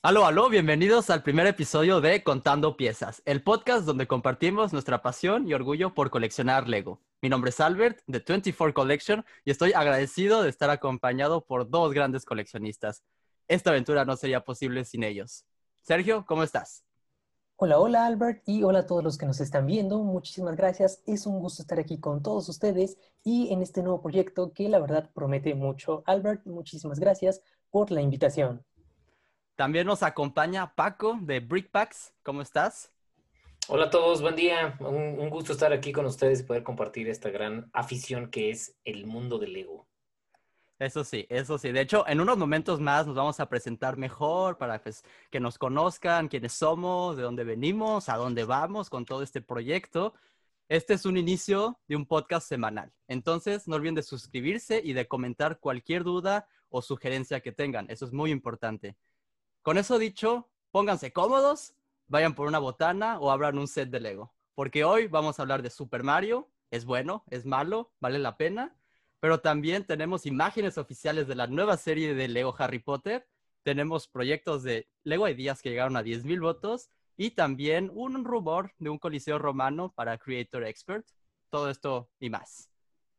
Aló, aló, bienvenidos al primer episodio de Contando Piezas, el podcast donde compartimos nuestra pasión y orgullo por coleccionar Lego. Mi nombre es Albert, de 24 Collection, y estoy agradecido de estar acompañado por dos grandes coleccionistas. Esta aventura no sería posible sin ellos. Sergio, ¿cómo estás? Hola, hola Albert y hola a todos los que nos están viendo. Muchísimas gracias. Es un gusto estar aquí con todos ustedes y en este nuevo proyecto que la verdad promete mucho. Albert, muchísimas gracias por la invitación. También nos acompaña Paco de Brickpacks. ¿Cómo estás? Hola a todos, buen día. Un, gusto estar aquí con ustedes y poder compartir esta gran afición que es el mundo del Lego. Eso sí, eso sí. De hecho, en unos momentos más nos vamos a presentar mejor para pues, que nos conozcan quiénes somos, de dónde venimos, a dónde vamos con todo este proyecto. Este es un inicio de un podcast semanal. Entonces, no olviden de suscribirse y de comentar cualquier duda o sugerencia que tengan. Eso es muy importante. Con eso dicho, pónganse cómodos, vayan por una botana o abran un set de Lego. Porque hoy vamos a hablar de Super Mario. Es bueno, es malo, vale la pena. Pero también tenemos imágenes oficiales de la nueva serie de Lego Harry Potter. Tenemos proyectos de Lego Ideas que llegaron a 10.000 votos. Y también un rumor de un coliseo romano para Creator Expert. Todo esto y más.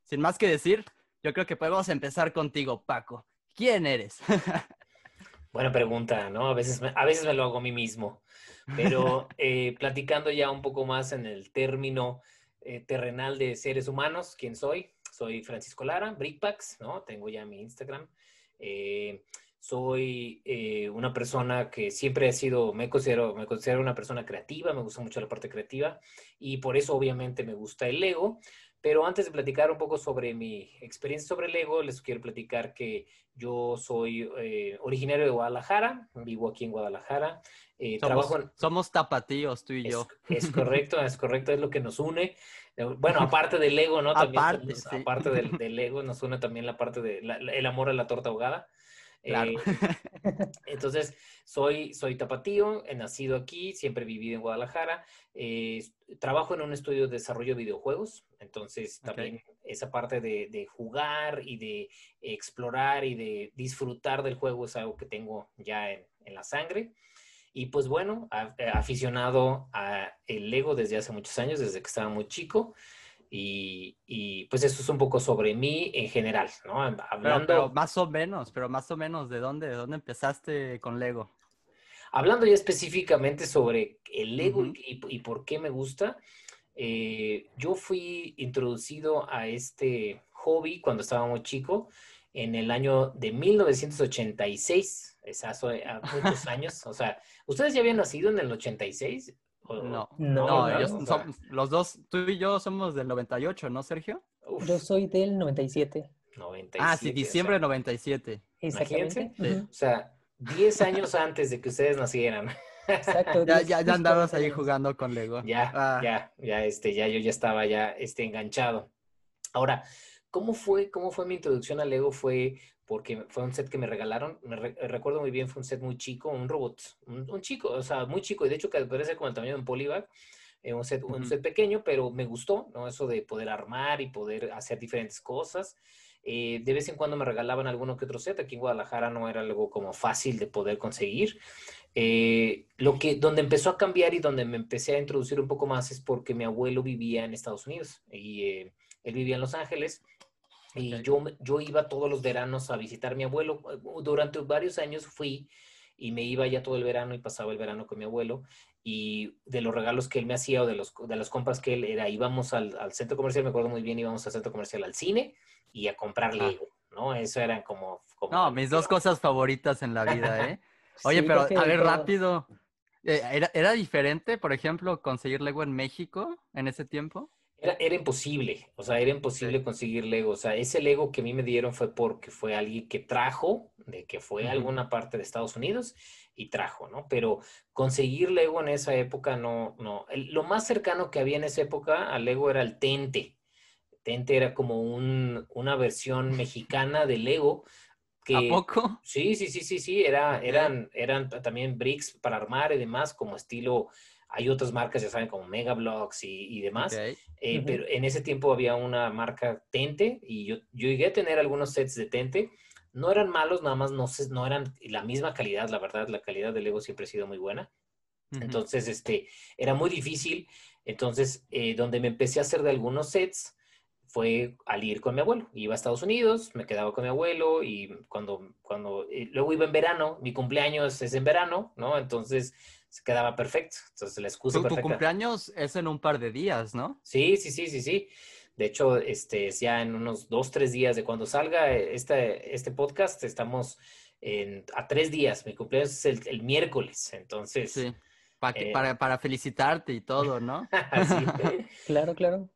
Sin más que decir, yo creo que podemos empezar contigo, Paco. ¿Quién eres? Buena pregunta, ¿no? A veces me, a veces me lo hago a mí mismo, pero eh, platicando ya un poco más en el término eh, terrenal de seres humanos, ¿quién soy? Soy Francisco Lara, Brickpacks, ¿no? Tengo ya mi Instagram. Eh, soy una persona que siempre he sido, me considero, me considero una persona creativa, me gusta mucho la parte creativa y por eso obviamente me gusta el Lego. Pero antes de platicar un poco sobre mi experiencia sobre Lego, les quiero platicar que yo soy eh, originario de Guadalajara, vivo aquí en Guadalajara. Eh, somos, tapatíos, tú y yo. Es correcto, es correcto, es lo que nos une. Bueno, aparte del Lego, ¿no? También aparte, aparte del, del, Lego, nos une también la parte del amor a la torta ahogada. Claro. entonces, soy, soy tapatío, he nacido aquí, siempre he vivido en Guadalajara. trabajo en un estudio de desarrollo de videojuegos, entonces también esa parte de, jugar y de explorar y de disfrutar del juego es algo que tengo ya en, la sangre. Y pues bueno, eh, aficionado a el Lego desde hace muchos años, desde que estaba muy chico. Y, pues eso es un poco sobre mí en general, ¿no? Hablando... Pero, más o menos, pero más o menos, ¿de dónde, de dónde empezaste con Lego? Hablando ya específicamente sobre el Lego y, y, por qué me gusta, eh, yo fui introducido a este hobby cuando estaba muy chico, en el año de 1986, es hace muchos años. O sea, ¿ustedes ya habían nacido en el 86? No, no, los dos, tú y yo somos del 98, ¿no, Sergio? Yo soy del 97. 97 ah, sí, diciembre del 97. Exactamente. O sea, 10 años antes de que ustedes nacieran. Exacto. ya, ya, ya andabas ahí jugando con Lego. Ya, ah. ya, ya, este, ya yo ya estaba ya este, enganchado. Ahora, ¿cómo fue, cómo fue mi introducción a Lego? Fue porque fue un set que me regalaron, me recuerdo muy bien, fue un set muy chico, un robot, un, chico, o sea, muy chico, y de hecho que parece como el tamaño de un polybag, eh, un, set, un set pequeño, pero me gustó, ¿no? Eso de poder armar y poder hacer diferentes cosas. Eh, de vez en cuando me regalaban alguno que otro set, aquí en Guadalajara no era algo como fácil de poder conseguir. Eh, lo que, donde empezó a cambiar y donde me empecé a introducir un poco más es porque mi abuelo vivía en Estados Unidos y eh, él vivía en Los Ángeles y yo, yo iba todos los veranos a visitar a mi abuelo. Durante varios años fui y me iba ya todo el verano y pasaba el verano con mi abuelo y de los regalos que él me hacía o de, los, de las compras que él era, íbamos al, al centro comercial, me acuerdo muy bien, íbamos al centro comercial al cine y a comprar. Lego, ¿no? Eso eran como... como no, mis dos cosas favoritas en la vida, ¿eh? Oye, pero a ver, rápido. Eh, ¿Era, ¿Era diferente, por ejemplo, conseguir Lego en México en ese tiempo? Era, era imposible, o sea, era imposible conseguir Lego. O sea, ese Lego que a mí me dieron fue porque fue alguien que trajo, de que fue a alguna parte de Estados Unidos y trajo, ¿no? Pero conseguir Lego en esa época no, no. lo más cercano que había en esa época a Lego era el Tente. Tente era como un, una versión mexicana de Lego, ¿A poco? Sí, sí, sí, sí, sí, era, eran, eran también bricks para armar y demás, como estilo, hay otras marcas, ya saben, como Mega Blocks y, demás, eh, pero en ese tiempo había una marca Tente y yo, yo llegué a tener algunos sets de Tente, no eran malos, nada más no, no eran la misma calidad, la verdad, la calidad de Lego siempre ha sido muy buena. Entonces, este, era muy difícil. Entonces, eh, donde me empecé a hacer de algunos sets fue al ir con mi abuelo. Iba a Estados Unidos, me quedaba con mi abuelo y cuando, cuando, eh, luego iba en verano, mi cumpleaños es en verano, ¿no? Entonces, se quedaba perfecto. Entonces, la excusa tu, Tu cumpleaños es en un par de días, ¿no? Sí, sí, sí, sí, sí. De hecho, este, ya en unos dos, tres días de cuando salga este, este podcast, estamos en, a tres días. Mi cumpleaños es el, el miércoles, entonces... Sí. Eh, para, para, felicitarte y todo, ¿no? claro, claro.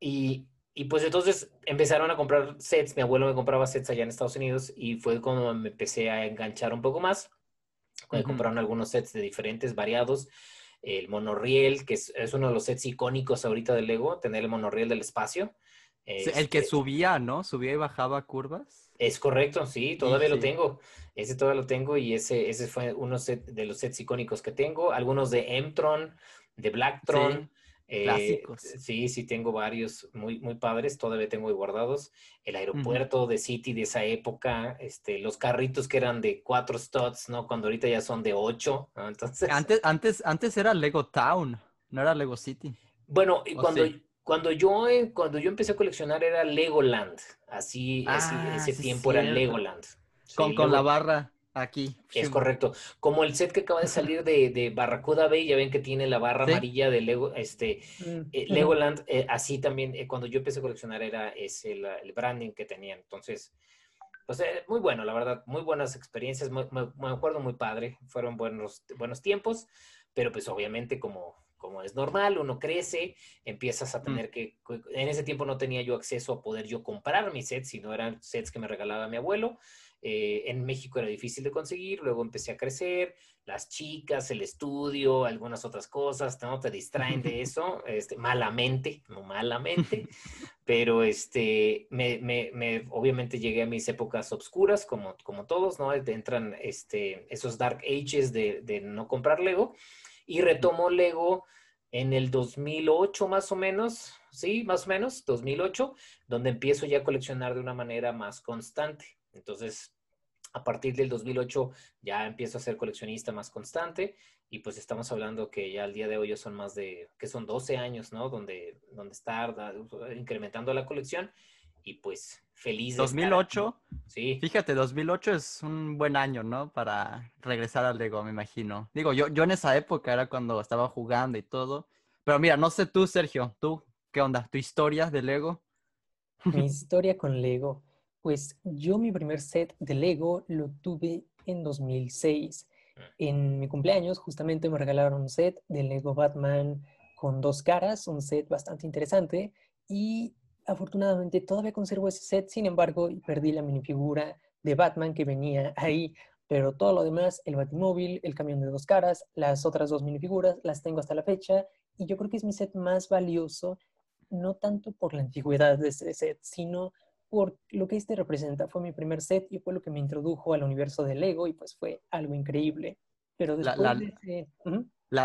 Y, y, pues entonces empezaron a comprar sets. Mi abuelo me compraba sets allá en Estados Unidos y fue cuando me empecé a enganchar un poco más. Cuando compraron algunos sets de diferentes, variados. El monorriel, que es, es, uno de los sets icónicos ahorita de Lego, tener el monorriel del espacio. el que este subía, ¿no? Subía y bajaba curvas. Es correcto, sí, todavía lo tengo. Ese todavía lo tengo y ese, ese fue uno de los sets icónicos que tengo. Algunos de Mtron, de Blacktron. Eh, clásicos. Sí, sí, tengo varios muy, muy padres, todavía tengo guardados. El aeropuerto de City de esa época, este, los carritos que eran de cuatro studs, ¿no? Cuando ahorita ya son de ocho, Entonces... Antes, antes, antes era Lego Town, no era Lego City. Bueno, y cuando, cuando yo, eh, cuando yo empecé a coleccionar era Legoland. Así, ah, ese tiempo era Legoland. con, con la barra aquí. Es correcto. Como el set que acaba de salir de, de Barracuda Bay, ya ven que tiene la barra amarilla de Lego, este, mm, eh, Legoland, eh, así también, cuando yo empecé a coleccionar era ese el branding que tenía. Entonces, pues muy bueno, la verdad, muy buenas experiencias, me, me, acuerdo muy padre, fueron buenos, buenos tiempos, pero pues obviamente como como es normal, uno crece, empiezas a tener que, en ese tiempo no tenía yo acceso a poder yo comprar mis sets, sino eran sets que me regalaba mi abuelo. Eh, en México era difícil de conseguir, luego empecé a crecer, las chicas, el estudio, algunas otras cosas, no te distraen de eso, este, malamente, no malamente, pero este, me, me, me, obviamente llegué a mis épocas obscuras, como, como todos, ¿no? Entran este, esos dark ages de, de no comprar Lego y retomó Lego en el 2008 más o menos, sí, más o menos, 2008, donde empiezo ya a coleccionar de una manera más constante. Entonces, a partir del 2008 ya empiezo a ser coleccionista más constante y pues estamos hablando que ya al día de hoy ya son más de, que son 12 años, ¿no? Donde, donde está incrementando la colección y pues feliz. 2008. sí. Fíjate, 2008 es un buen año, ¿no? Para regresar al Lego, me imagino. Digo, yo, yo en esa época era cuando estaba jugando y todo. Pero mira, no sé tú, Sergio, tú, ¿qué onda? ¿Tu historia de Lego? Mi historia con Lego. Pues yo mi primer set de Lego lo tuve en 2006. En mi cumpleaños justamente me regalaron un set de Lego Batman con dos caras, un set bastante interesante. Y afortunadamente todavía conservo ese set, sin embargo, perdí la minifigura de Batman que venía ahí, pero todo lo demás, el Batimóvil, el camión de dos caras, las otras dos minifiguras, las tengo hasta la fecha y yo creo que es mi set más valioso, no tanto por la antigüedad de ese set, sino por lo que este representa. Fue mi primer set y fue lo que me introdujo al universo de Lego y pues fue algo increíble. Pero después de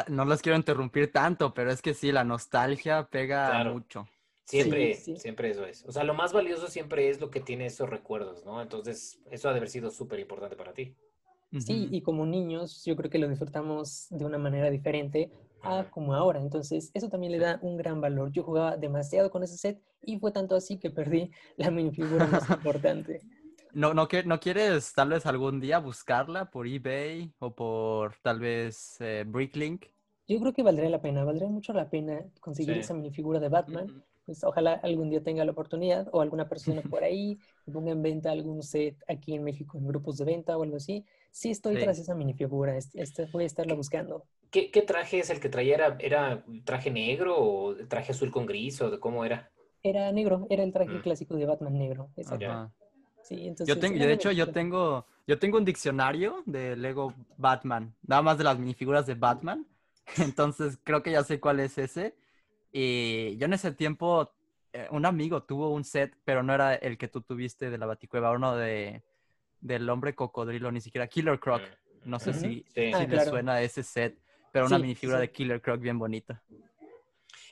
no los quiero interrumpir tanto, pero es que sí, la nostalgia pega mucho. Siempre, siempre eso es. O sea, lo más valioso siempre es lo que tiene esos recuerdos, ¿no? Entonces, eso ha de haber sido súper importante para ti. Sí, y como niños, yo creo que lo disfrutamos de una manera diferente a como ahora. Entonces, eso también le da un gran valor. Yo jugaba demasiado con ese set y fue tanto así que perdí la minifigura más importante. ¿No, no, ¿No quieres tal vez algún día buscarla por eBay o por tal vez eh, Bricklink? Yo creo que valdría la pena, valdría mucho la pena conseguir esa minifigura de Batman pues ojalá algún día tenga la oportunidad o alguna persona por ahí ponga en venta algún set aquí en México en grupos de venta o algo así. Sí estoy tras esa minifigura, este, voy a estarla buscando. ¿Qué, ¿Qué, traje es el que traía? ¿Era, traje negro o traje azul con gris o de cómo era? Era negro, era el traje mm. clásico de Batman negro. Sí, entonces, yo tengo, de hecho, yo tengo, yo tengo un diccionario de Lego Batman, nada más de las minifiguras de Batman. Entonces creo que ya sé cuál es ese. Y yo en ese tiempo, eh, un amigo tuvo un set, pero no era el que tú tuviste de la Baticueva, uno de, del hombre cocodrilo, ni siquiera Killer Croc. Mm, no sé si, sí. Ah, suena ese set, pero una minifigura de Killer Croc bien bonita.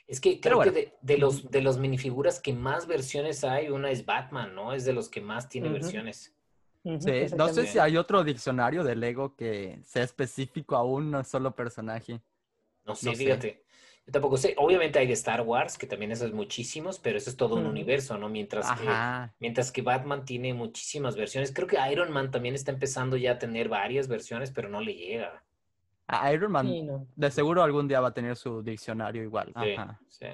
Es que creo que de, los, de los minifiguras que más versiones hay, una es Batman, ¿no? Es de los que más tiene versiones. Sí, no sé si hay otro diccionario de Lego que sea específico a un solo personaje. No sé, No sé. fíjate. Yo tampoco sé. Obviamente hay de Star Wars, que también esos muchísimos, pero eso es todo un universo, ¿no? Mientras que, mientras que Batman tiene muchísimas versiones. Creo que Iron Man también está empezando ya a tener varias versiones, pero no le llega. A Iron Man, Sí, no. de seguro algún día va a tener su diccionario igual. Sí, Ajá. sí.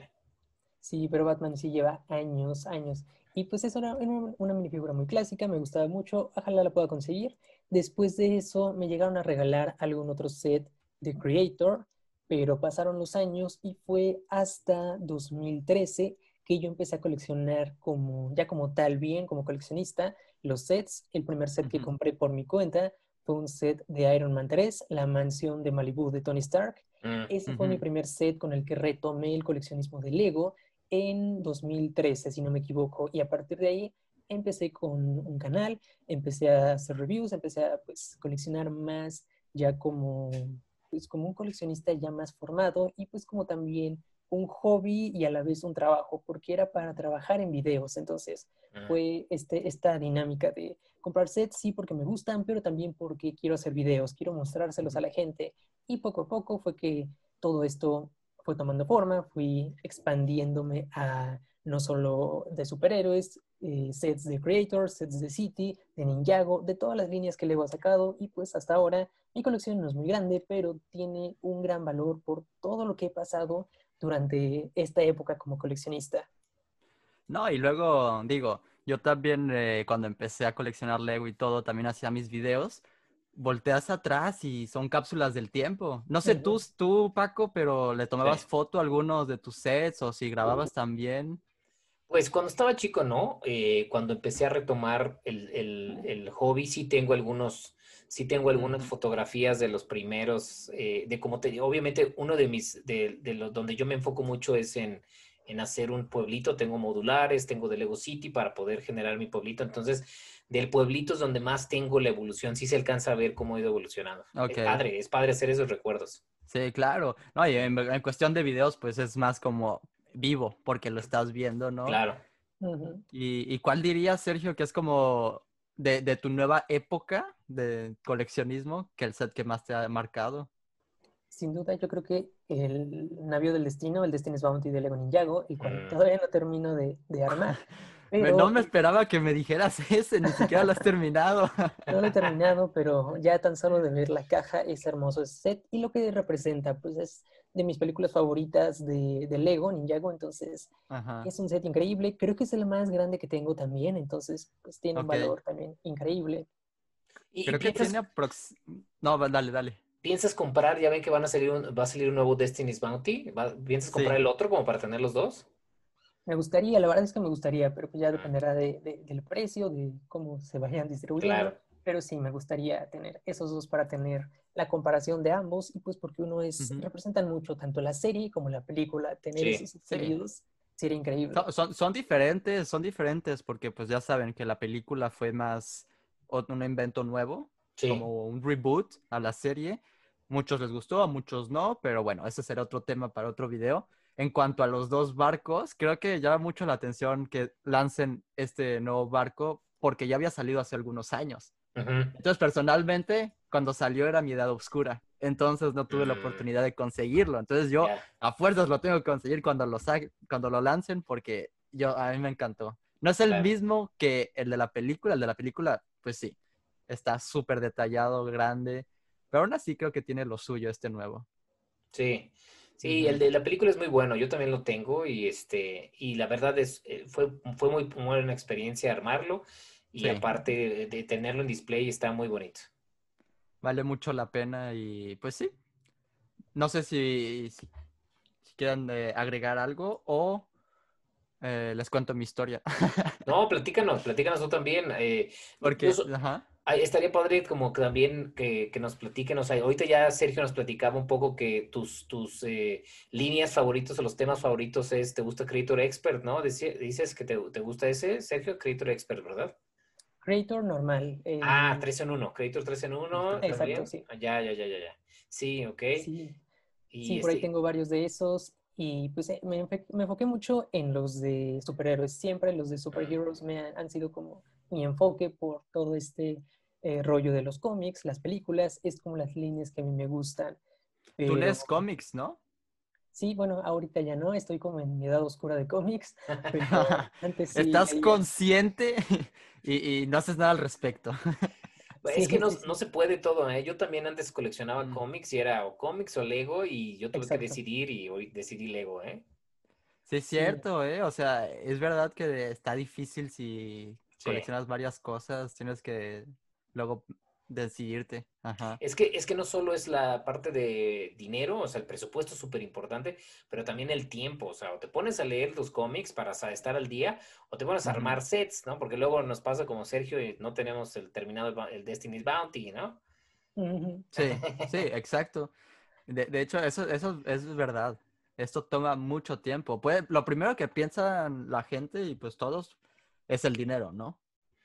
Sí, pero Batman sí lleva años, años. Y pues es una, una, una minifigura muy clásica, me gustaba mucho, ojalá la pueda conseguir. Después de eso me llegaron a regalar algún otro set de Creator, pero pasaron los años y fue hasta 2013 que yo empecé a coleccionar como, ya como tal, bien, como coleccionista, los sets. El primer set que compré por mi cuenta fue un set de Iron Man 3, La mansión de Malibu de Tony Stark. Mm, Ese fue mi primer set con el que retomé el coleccionismo de Lego en 2013, si no me equivoco. Y a partir de ahí empecé con un canal, empecé a hacer reviews, empecé a pues, coleccionar más ya como, pues, como un coleccionista ya más formado y pues como también un hobby y a la vez un trabajo, porque era para trabajar en videos. Entonces fue este, esta dinámica de comprar sets, sí, porque me gustan, pero también porque quiero hacer videos, quiero mostrárselos a la gente. Y poco a poco fue que todo esto fue tomando forma, fui expandiéndome a no solo de superhéroes, eh, sets de Creator, sets de City, de Ninjago, de todas las líneas que Lego ha sacado y pues hasta ahora mi colección no es muy grande, pero tiene un gran valor por todo lo que he pasado durante esta época como coleccionista. No, y luego digo, yo también eh, cuando empecé a coleccionar Lego y todo, también hacía mis videos. Volteas atrás y son cápsulas del tiempo. No sé tú, Ujú. tú, Paco, pero le tomabas Sí. foto a algunos de tus sets o si grababas también. Pues cuando estaba chico, ¿no? Eh, cuando empecé a retomar el, el- el hobby, sí tengo algunos, sí tengo algunas fotografías de los primeros, eh, de como te digo, obviamente uno de mis, de, de los donde yo me enfoco mucho es en, en hacer un pueblito, tengo modulares, tengo de Lego City para poder generar mi pueblito, entonces del pueblito es donde más tengo la evolución, sí se alcanza a ver cómo he ido evolucionando. Ok. Es padre, es padre hacer esos recuerdos. Sí, claro. No, y en, en cuestión de videos, pues es más como vivo, porque lo estás viendo, ¿no? Claro. ¿Y, y cuál dirías, Sergio, que es como de, de tu nueva época de coleccionismo, que el set que más te ha marcado? Sin duda, yo creo que el navío del destino, el Destiny's Bounty de Lego Ninjago, el cual Mm. todavía no termino de, de armar. Me- Pero no me esperaba que me dijeras ese, ni siquiera lo has terminado. no lo he terminado, pero ya tan solo de ver la caja es hermoso ese set. Y lo que representa, pues es de mis películas favoritas de, de Lego, Ninjago, entonces Ajá. es un set increíble. Creo que es el más grande que tengo también, entonces pues tiene un Ok. valor también increíble. Y, y Creo que piensas, tiene aprox... No, dale, dale. ¿Piensas comprar? Ya ven que van a salir un, va a salir un nuevo Destiny's Bounty. ¿Va- ¿Piensas comprar Sí. el otro como para tener los dos? Me gustaría, la verdad es que me gustaría, pero pues ya dependerá de- de- del precio, de cómo se vayan distribuyendo. Claro. Pero sí, me gustaría tener esos dos para tener la comparación de ambos y pues porque uno es, Ujú. representan mucho tanto la serie como la película, tener Sí, esos sí. seguidos sería increíble. Son, son, son diferentes, son diferentes porque pues ya saben que la película fue más un invento nuevo, Sí. como un reboot a la serie. Muchos les gustó, a muchos no, pero bueno, ese será otro tema para otro video. En cuanto a los dos barcos, creo que llama mucho la atención que lancen este nuevo barco porque ya había salido hace algunos años. Entonces, personalmente, cuando salió era mi edad oscura. Entonces no tuve la Mm. oportunidad de conseguirlo. Entonces yo a fuerzas lo tengo que conseguir cuando lo, cuando lo lancen porque yo, a mí me encantó. No es el Claro. mismo que el de la película. El de la película, pues sí, está súper detallado, grande. Pero aún así creo que tiene lo suyo este nuevo. Sí. Sí, el de la película es muy bueno, yo también lo tengo y este, y la verdad es, eh, fue, fue muy buena experiencia armarlo y Sí. aparte de, de tenerlo en display está muy bonito. Vale mucho la pena y pues sí. No sé si, si, si quieran eh, agregar algo o eh, les cuento mi historia. No, platícanos, platícanos tú también. eh, Porque, incluso- ajá. Estaría padre como que también que, que nos platiquen, o sea, ahorita ya Sergio nos platicaba un poco que tus, tus eh, líneas favoritos o los temas favoritos es, te gusta Creator Expert, ¿no? Dice- dices que te, te gusta ese, Sergio, Creator Expert, ¿verdad? Creator normal. eh, Ah, 3 en 1, Creator 3 en 1 Exacto, también. sí. Ah, Ya, ya, ya, ya, ya. Sí, ok. Sí, Y sí, por ahí este, tengo varios de esos. Y pues eh, me, me enfoqué mucho en los de superhéroes. Siempre los de superheroes me han, han sido como mi enfoque por todo este eh, rollo de los cómics, las películas, es como las líneas que a mí me gustan. Tú lees cómics, ¿no? Sí, bueno, ahorita ya no, estoy como en mi edad oscura de cómics, pero antes sí. Estás consciente y, no haces nada al respecto. es que no, se puede todo, ¿eh? Yo también antes coleccionaba mm. cómics y era o cómics o Lego y yo tuve que decidir y hoy decidí Lego, ¿eh? Sí, es cierto, ¿eh? O sea, es verdad que está difícil si coleccionas varias cosas, tienes que luego decidirte. Ajá. Es que, es que no solo es la parte de dinero, o sea, el presupuesto es súper importante, pero también el tiempo, o sea, o te pones a leer los cómics para estar al día, o te pones a armar sets, ¿no? Porque luego nos pasa como Sergio y no tenemos el terminado el Destiny's Bounty, ¿no? Sí, sí, exacto. De, de, hecho, eso, eso, es verdad. Esto toma mucho tiempo. Puede, lo primero que piensa la gente y pues todos es el dinero, ¿no?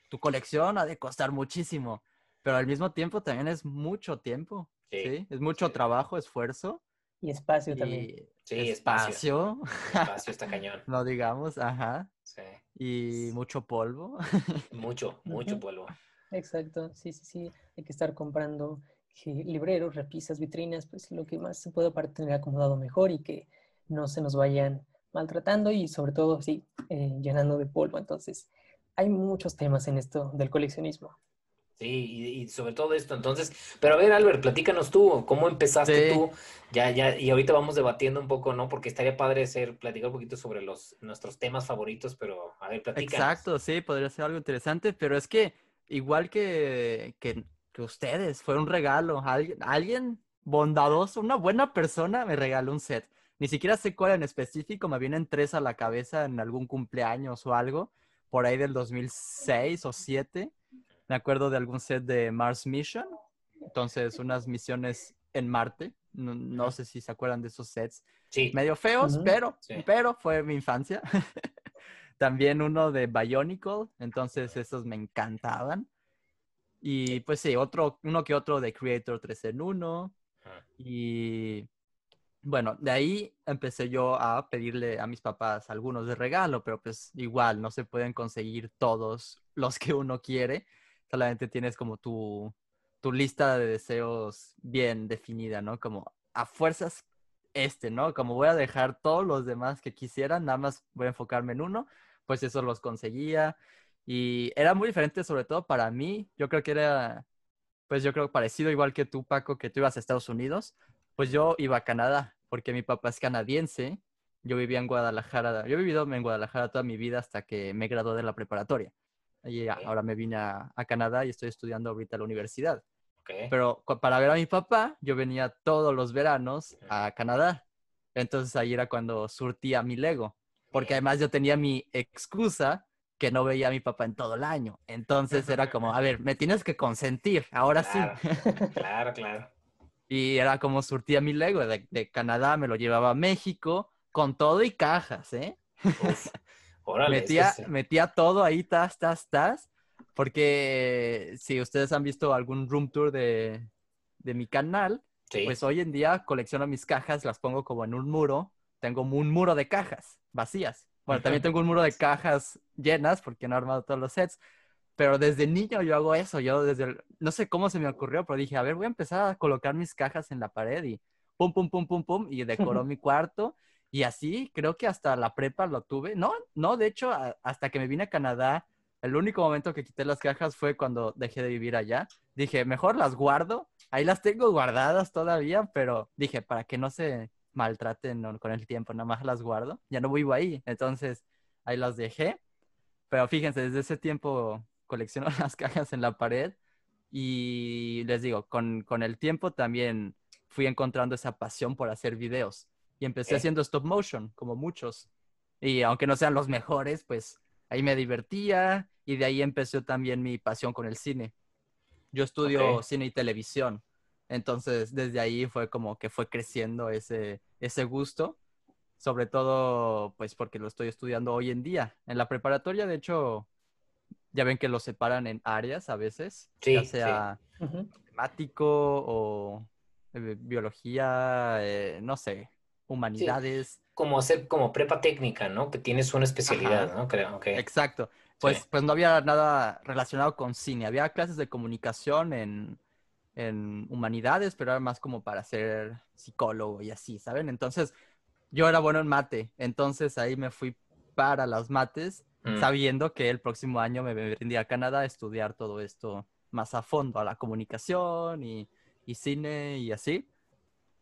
Tu colección ha de costar muchísimo pero al mismo tiempo también es mucho tiempo. Sí. Es mucho trabajo, esfuerzo. Y espacio también. Sí, espacio. Espacio está cañón. no digamos, ajá. Sí. Y mucho polvo. Mucho, mucho polvo. Exacto, sí, sí, sí. Hay que estar comprando libreros, repisas, vitrinas, pues lo que más se pueda para tener acomodado mejor y que no se nos vayan maltratando y sobre todo, sí, eh, llenando de polvo. Entonces, hay muchos temas en esto del coleccionismo. Sí, y, sobre todo esto, entonces, pero a ver, Albert, platícanos tú, ¿cómo empezaste tú? Ya, ya, y ahorita vamos debatiendo un poco, ¿no? Porque estaría padre ser, platicar un poquito sobre los, nuestros temas favoritos, pero a ver, platícanos. Exacto, sí, podría ser algo interesante, pero es que igual que, que, que ustedes, fue un regalo, alguien, alguien bondadoso, una buena persona me regaló un set. Ni siquiera sé cuál en específico, me vienen tres a la cabeza en algún cumpleaños o algo, por ahí del 2006 o 2007 me acuerdo de algún set de Mars Mission, entonces unas misiones en Marte. No, sé si se acuerdan de esos sets. Sí. Medio feos, pero, pero fue mi infancia. También uno de Bionicle, entonces esos me encantaban. Y pues sí, otro, uno que otro de Creator 3 en 1. Y bueno, de ahí empecé yo a pedirle a mis papás algunos de regalo, pero pues igual no se pueden conseguir todos los que uno quiere solamente tienes como tu, tu lista de deseos bien definida, ¿no? Como a fuerzas este, ¿no? Como voy a dejar todos los demás que quisieran, nada más voy a enfocarme en uno, pues eso los conseguía. Y era muy diferente, sobre todo para mí. Yo creo que era, pues yo creo parecido igual que tú, Paco, que tú ibas a Estados Unidos. Pues yo iba a Canadá, porque mi papá es canadiense. Yo vivía en Guadalajara, yo he vivido en Guadalajara toda mi vida hasta que me gradué de la preparatoria. Y ahora me vine a, Canadá y estoy estudiando ahorita en la universidad. Pero para ver a mi papá, yo venía todos los veranos a Canadá. Entonces ahí era cuando surtía mi Lego. Porque además yo tenía mi excusa que no veía a mi papá en todo el año. Entonces era como, a ver, me tienes que consentir, ahora sí. claro, claro. Y era como surtía mi Lego. De, de, Canadá me lo llevaba a México con todo y cajas, ¿eh? Metía, metía todo ahí, tas, tas, tas. Porque si ustedes han visto algún room tour de, de mi canal, pues hoy en día colecciono mis cajas, las pongo como en un muro. Tengo un muro de cajas vacías. Bueno, también tengo un muro de cajas llenas porque no he armado todos los sets. Pero desde niño yo hago eso. Yo desde, no sé cómo se me ocurrió, pero dije, a ver, voy a empezar a colocar mis cajas en la pared y pum, pum, pum, pum, pum, y decoró mi cuarto. Y así creo que hasta la prepa lo tuve. No, no, de hecho, hasta que me vine a Canadá, el único momento que quité las cajas fue cuando dejé de vivir allá. Dije, mejor las guardo. Ahí las tengo guardadas todavía, pero dije, para que no se maltraten con el tiempo, nada más las guardo. Ya no vivo ahí, entonces ahí las dejé. Pero fíjense, desde ese tiempo colecciono las cajas en la pared y les digo, con, con el tiempo también fui encontrando esa pasión por hacer videos y empecé haciendo stop motion, como muchos. Y aunque no sean los mejores, pues ahí me divertía y de ahí empezó también mi pasión con el cine. Yo estudio cine y televisión, entonces desde ahí fue como que fue creciendo ese, ese gusto, sobre todo pues porque lo estoy estudiando hoy en día. En la preparatoria, de hecho, ya ven que lo separan en áreas a veces, ya sea matemático o eh, biología, eh, no sé, humanidades. Como hacer como prepa técnica, ¿no? Que tienes una especialidad, ¿no? Creo, Exacto. pues, pues no había nada relacionado con cine. Había clases de comunicación en, en humanidades, pero era más como para ser psicólogo y así, ¿saben? Entonces, yo era bueno en mate, entonces ahí me fui para las mates, Mm. sabiendo que el próximo año me vendría a Canadá a estudiar todo esto más a fondo, a la comunicación y, y cine y así.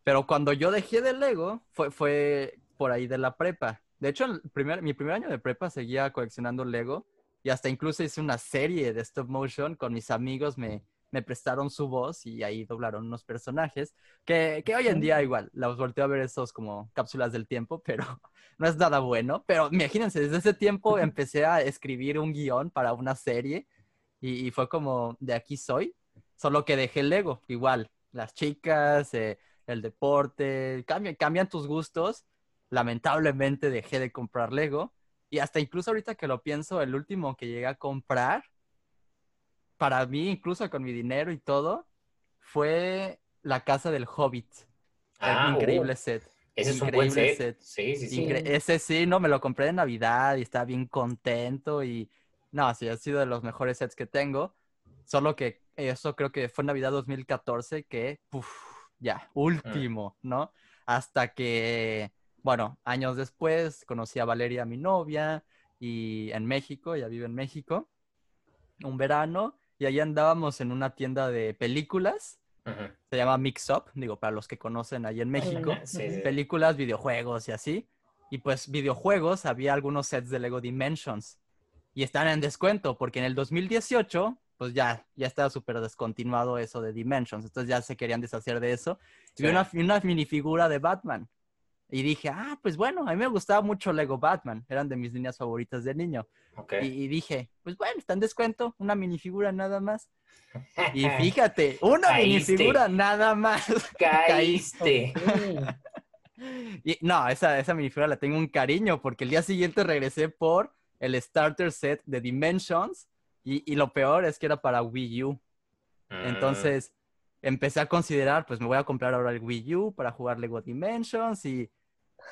Pero cuando yo dejé de Lego, fue, fue por ahí de la prepa. De hecho, el primer, mi primer año de prepa seguía coleccionando Lego y hasta incluso hice una serie de stop motion con mis amigos, me, me prestaron su voz y ahí doblaron unos personajes que, que hoy en día igual, los volteo a ver esos como cápsulas del tiempo, pero no es nada bueno. Pero imagínense, desde ese tiempo empecé a escribir un guion para una serie y, y fue como, de aquí soy, solo que dejé el Lego, igual, las chicas, eh, el deporte, cambian, cambian tus gustos. Lamentablemente dejé de comprar Lego y hasta incluso ahorita que lo pienso, el último que llegué a comprar, para mí, incluso con mi dinero y todo, fue la casa del Hobbit. Ah, un increíble oh, set. Ese es un buen increíble set. Sí, sí, sí. Incre- ese sí, no, me lo compré de Navidad y estaba bien contento y no, sí, ha sido de los mejores sets que tengo. Solo que eso creo que fue Navidad 2014 que, puf, ya, último, ¿no? Hasta que, bueno, años después conocí a Valeria, mi novia, y en México, ella vive en México, un verano, y ahí andábamos en una tienda de películas, se llama Mix Up, digo, para los que conocen ahí en México Sí, sí. películas, videojuegos y así. Y pues videojuegos, había algunos sets de Lego Dimensions. Y están en descuento, porque en el 2018, pues ya, ya estaba súper descontinuado eso de Dimensions. Entonces ya se querían deshacer de eso. Y vi Sí. una, una minifigura de Batman. Y dije, ah, pues bueno, a mí me gustaba mucho Lego Batman. Eran de mis líneas favoritas de niño. Ok. Y, y dije, pues bueno, está en descuento, una minifigura nada más. Y fíjate, una Caíste. minifigura nada más. Caíste. Y, no, esa, esa minifigura la tengo un cariño porque el día siguiente regresé por el starter set de Dimensions y, y lo peor es que era para Wii U. Mm, Entonces empecé a considerar, pues me voy a comprar ahora el Wii U para jugar Lego Dimensions y,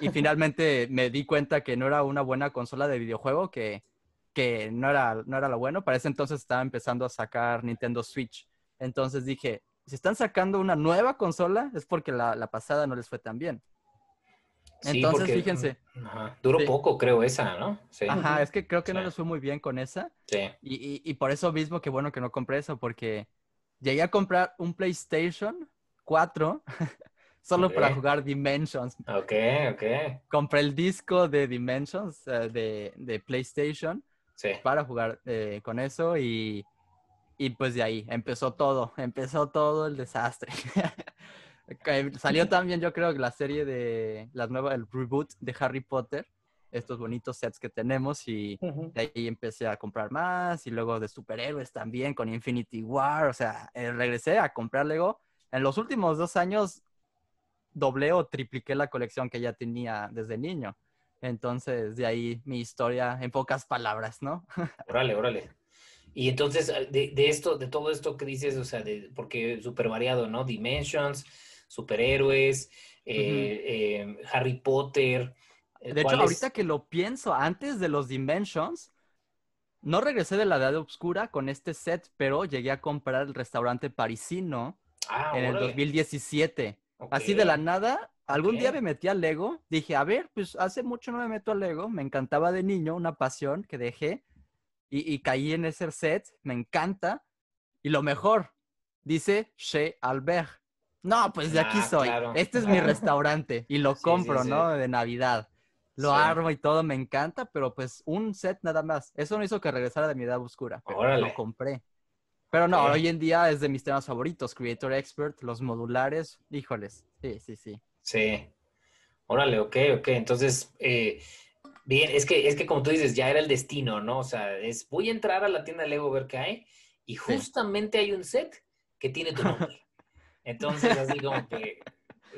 y finalmente me di cuenta que no era una buena consola de videojuego, que, que no, era, no era lo bueno. Para ese entonces estaba empezando a sacar Nintendo Switch. Entonces dije, si están sacando una nueva consola es porque la, la pasada no les fue tan bien. Sí, Entonces, porque- fíjense. Ajá. Duró Sí. poco, creo, esa, ¿no? Sí. Ajá, es que creo que no Sí. les fue muy bien con esa. Sí. Y, y- y por eso mismo, que bueno que no compré eso, porque llegué a comprar un PlayStation 4 solo para Ok. jugar Dimensions. Ok, ok. Compré el disco de Dimensions eh, de, de PlayStation Sí. para jugar eh, con eso y, y pues de ahí empezó todo, empezó todo el desastre. Salió también, yo creo, que la serie de la nueva, el reboot de Harry Potter, estos bonitos sets que tenemos y Ujú. de ahí empecé a comprar más y luego de superhéroes también con Infinity War, o sea, eh, regresé a comprar Lego. En los últimos dos años doblé o tripliqué la colección que ya tenía desde niño. Entonces, de ahí mi historia en pocas palabras, ¿no? Órale, órale. Y entonces, de, de esto, de todo esto que dices, o sea, de, porque súper variado, ¿no? Dimensions, superhéroes, eh, eh, Harry Potter. eh, De hecho, ahorita que lo pienso, antes de los Dimensions, no regresé de la Edad Oscura con este set, pero llegué a comprar el restaurante parisino Ah, en el órale. 2017. Así de la nada, algún día me metí al Lego. Dije, a ver, pues hace mucho no me meto al Lego. Me encantaba de niño, una pasión que dejé. Y, y caí en ese set, me encanta. Y lo mejor, dice Chez Albert. No, pues de aquí Ah, soy. claro. Este es mi restaurante y lo Sí, compro, sí. ¿no? De Navidad. Lo armo y todo, me encanta, pero pues un set nada más. Eso no hizo que regresara de mi edad oscura, pero Órale. lo compré. Pero no, hoy en día es de mis temas favoritos, Creator Expert, los modulares, híjoles, sí, sí, sí. Sí. Órale, ok, ok. Entonces, eh, bien, es que, es que como tú dices, ya era el destino, ¿no? O sea, es voy a entrar a la tienda de Lego a ver qué hay, y justamente hay un set que tiene tu nombre. Entonces, así como que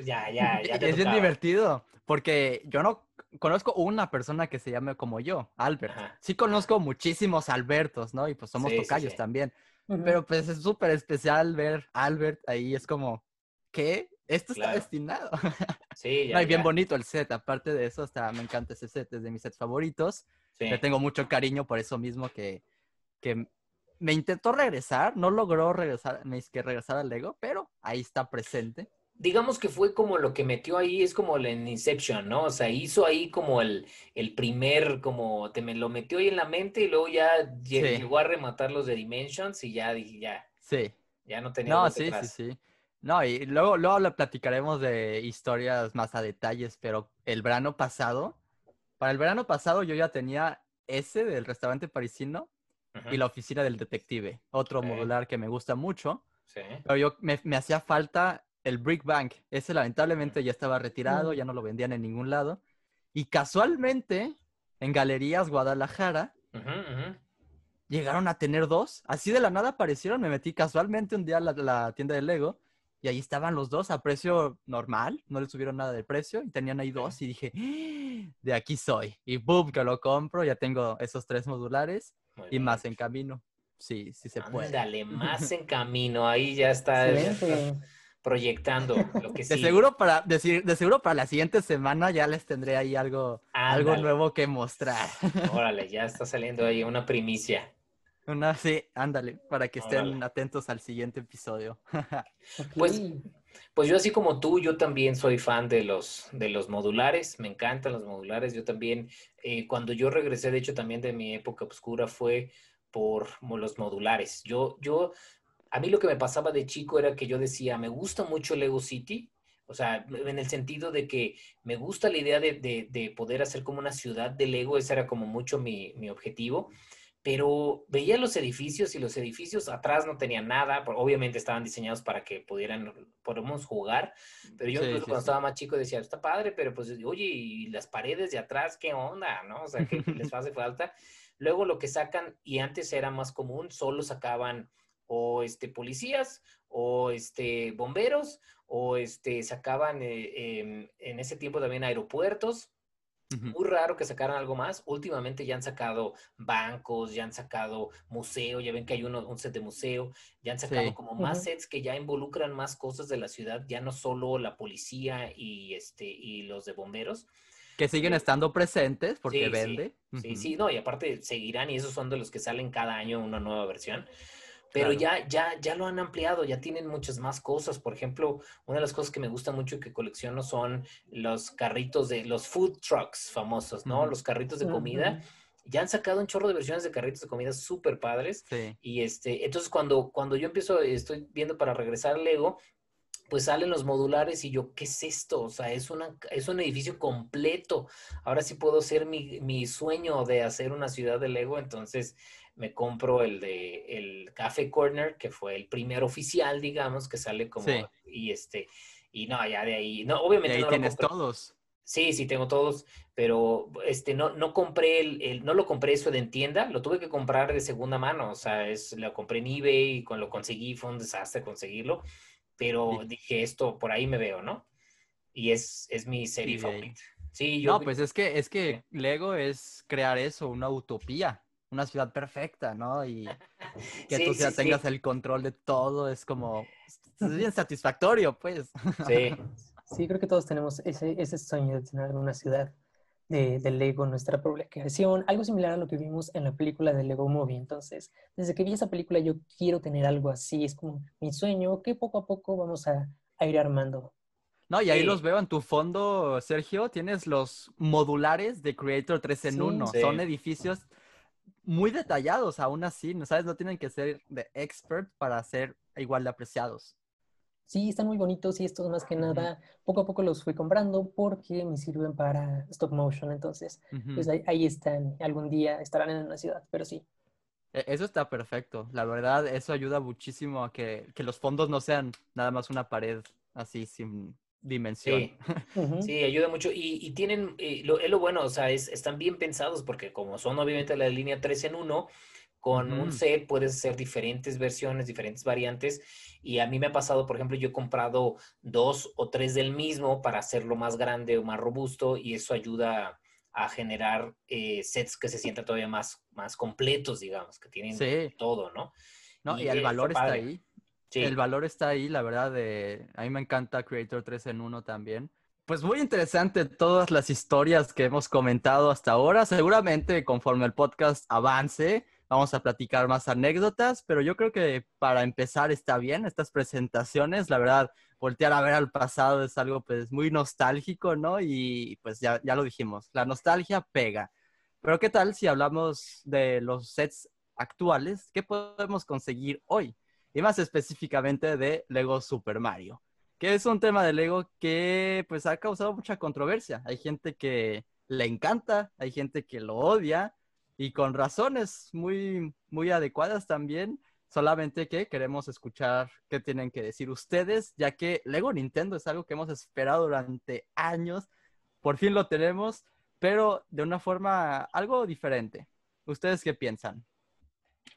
ya, ya, ya te es bien divertido, porque yo no conozco una persona que se llame como yo, Albert. Ajá. Sí conozco muchísimos Albertos, ¿no? Y pues somos Sí, sí, tocayos sí. también. Ujú. Pero pues es súper especial ver a Albert ahí, es como, ¿qué? Esto está Claro. destinado. Sí, ya, No, y bien ya. bonito el set, aparte de eso, hasta me encanta ese set, es de mis sets favoritos. Sí. Le tengo mucho cariño por eso mismo que, que me intentó regresar, no logró regresar, me que regresar al Lego, pero ahí está presente. digamos que fue como lo que metió ahí, es como el en Inception, ¿no? O sea, hizo ahí como el, el primer, como te me lo metió ahí en la mente y luego ya Sí. llegó a rematar los de Dimensions y ya dije, ya, Sí. ya no tenía No, sí, sí, atrás. sí. No, y luego, luego le platicaremos de historias más a detalles, pero el verano pasado, para el verano pasado yo ya tenía ese del restaurante parisino Y la oficina del detective, otro modular que me gusta mucho, sí. pero yo me, me hacía falta el Brick Bank. Ese lamentablemente ya estaba retirado, Mm. ya no lo vendían en ningún lado. Y casualmente, en Galerías Guadalajara, llegaron a tener dos. Así de la nada aparecieron. Me metí casualmente un día a la, la tienda de Lego y ahí estaban los dos a precio normal. No les subieron nada de precio y tenían ahí dos. Y dije, "Ah, de aquí soy. Y boom, que lo compro. Ya tengo esos tres modulares Muy y bien. más en camino. Sí, sí se puede. Ándale, más en camino, ahí ya está, ya está Excelente. proyectando lo que De sí. seguro, para, de, de seguro para la siguiente semana ya les tendré ahí algo, algo nuevo que mostrar. Órale, ya está saliendo ahí una primicia. Una, sí, ándale, para que estén Órale. atentos al siguiente episodio. Pues. Pues yo así como tú, yo también soy fan de los, de los modulares, me encantan los modulares. Yo también, eh, cuando yo regresé, de hecho también de mi época oscura fue por los modulares. Yo, yo, a mí lo que me pasaba de chico era que yo decía, me gusta mucho Lego City, o sea, en el sentido de que me gusta la idea de, de- de poder hacer como una ciudad de Lego, ese era como mucho mi, mi objetivo pero veía los edificios y los edificios atrás no tenían nada, obviamente estaban diseñados para que pudieran, podemos jugar, pero yo Sí, incluso sí, cuando sí. estaba más chico decía, está padre, pero pues, oye, y las paredes de atrás, ¿qué onda? ¿No? O sea, ¿qué les hace falta? Luego lo que sacan, y antes era más común, solo sacaban o este, policías, o este, bomberos, o este, sacaban eh, em, en ese tiempo también aeropuertos. Muy raro que sacaran algo más. Últimamente ya han sacado bancos, ya han sacado museo, ya ven que hay uno, un set de museo, ya han sacado Sí. como más sets que ya involucran más cosas de la ciudad, ya no solo la policía y, este, y los de bomberos. Que siguen estando presentes porque Sí, vende. Sí, sí, no, y aparte seguirán y esos son de los que salen cada año una nueva versión. Pero Claro. ya, ya, ya lo han ampliado, ya tienen muchas más cosas. Por ejemplo, una de las cosas que me gusta mucho y que colecciono son los carritos de los food trucks famosos, ¿no? Los carritos de comida. Ya han sacado un chorro de versiones de carritos de comida súper padres. Sí. Y este, entonces cuando, cuando yo empiezo, estoy viendo para regresar al Lego, pues salen los modulares y yo, ¿qué es esto? O sea, es, una, es un edificio completo. Ahora sí puedo hacer mi, mi sueño de hacer una ciudad de Lego, entonces me compro el de el Café Corner, que fue el primer oficial, digamos, que sale como, Sí. y este, y no, ya de ahí, no, obviamente ahí no lo tienes todos. Sí, sí, tengo todos, pero este, no, no compré el, el- no lo compré eso de en tienda, lo tuve que comprar de segunda mano, o sea, es, lo compré en eBay y cuando lo conseguí fue un desastre conseguirlo, pero Sí. dije esto, por ahí me veo, ¿no? Y es, es mi serie favorita. Sí, yo No, pues es que, es que Lego es crear eso, una utopía, una ciudad perfecta, ¿no? Y que Sí, tú sí, ya sí. tengas el control de todo, es como, es bien satisfactorio, pues. Sí, Sí, creo que todos tenemos ese, ese sueño de tener una ciudad de, de Lego, nuestra propia creación, algo similar a lo que vimos en la película de Lego Movie. Entonces, desde que vi esa película, yo quiero tener algo así, es como mi sueño que poco a poco vamos a, a ir armando. No, y ahí Sí. los veo en tu fondo, Sergio, tienes los modulares de Creator 3 en Sí. 1. Sí. Son edificios muy detallados, aún así, ¿no sabes? No tienen que ser de expert para ser igual de apreciados. Sí, están muy bonitos y estos más que nada, poco a poco los fui comprando porque me sirven para stop motion. Entonces, pues ahí, ahí están. Algún día estarán en una ciudad, pero sí. E- Eso está perfecto. La verdad, eso ayuda muchísimo a que, que los fondos no sean nada más una pared así sin dimensión. sí. Ujú. Sí, ayuda mucho. Y, y tienen, eh, lo, es lo bueno, o sea, es, están bien pensados porque como son obviamente la línea 3 en 1, con un Ujú. set puedes hacer diferentes versiones, diferentes variantes. Y a mí me ha pasado, por ejemplo, yo he comprado dos o tres del mismo para hacerlo más grande o más robusto y eso ayuda a generar eh, sets que se sientan todavía más, más completos, digamos, que tienen Sí. todo, ¿no? No, Y y el está valor está padre. ahí. El valor está ahí, la verdad. De... A mí me encanta Creator 3 en 1 también. pues muy interesante todas las historias que hemos comentado hasta ahora. Seguramente conforme el podcast avance, vamos a platicar más anécdotas, pero yo creo que para empezar está bien estas presentaciones. La verdad, voltear a ver al pasado es algo pues muy nostálgico, ¿no? Y pues ya, ya lo dijimos, la nostalgia pega. Pero ¿qué tal si hablamos de los sets actuales? ¿Qué podemos conseguir hoy? Y más específicamente de Lego Super Mario que es un tema de Lego que pues ha causado mucha controversia. Hay gente que le encanta, hay gente que lo odia y con razones muy, muy adecuadas también. Solamente que queremos escuchar qué tienen que decir ustedes, ya que Lego Nintendo es algo que hemos esperado durante años. Por fin lo tenemos, pero de una forma algo diferente. ¿Ustedes qué piensan?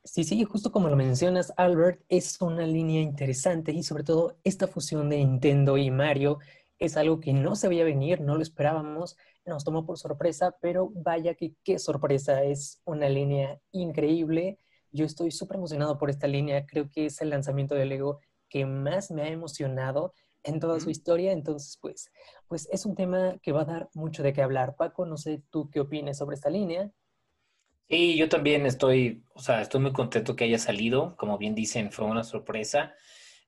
Sí, sí, justo como lo mencionas, Albert, es una línea interesante y sobre todo esta fusión de Nintendo y Mario es algo que no se veía venir, no lo esperábamos, nos tomó por sorpresa, pero vaya que qué sorpresa, es una línea increíble. Yo estoy súper emocionado por esta línea, creo que es el lanzamiento de Lego que más me ha emocionado en toda su historia, entonces pues, pues es un tema que va a dar mucho de qué hablar. Paco, no sé tú qué opinas sobre esta línea. Sí, yo también estoy, o sea, estoy muy contento que haya salido. Como bien dicen, fue una sorpresa.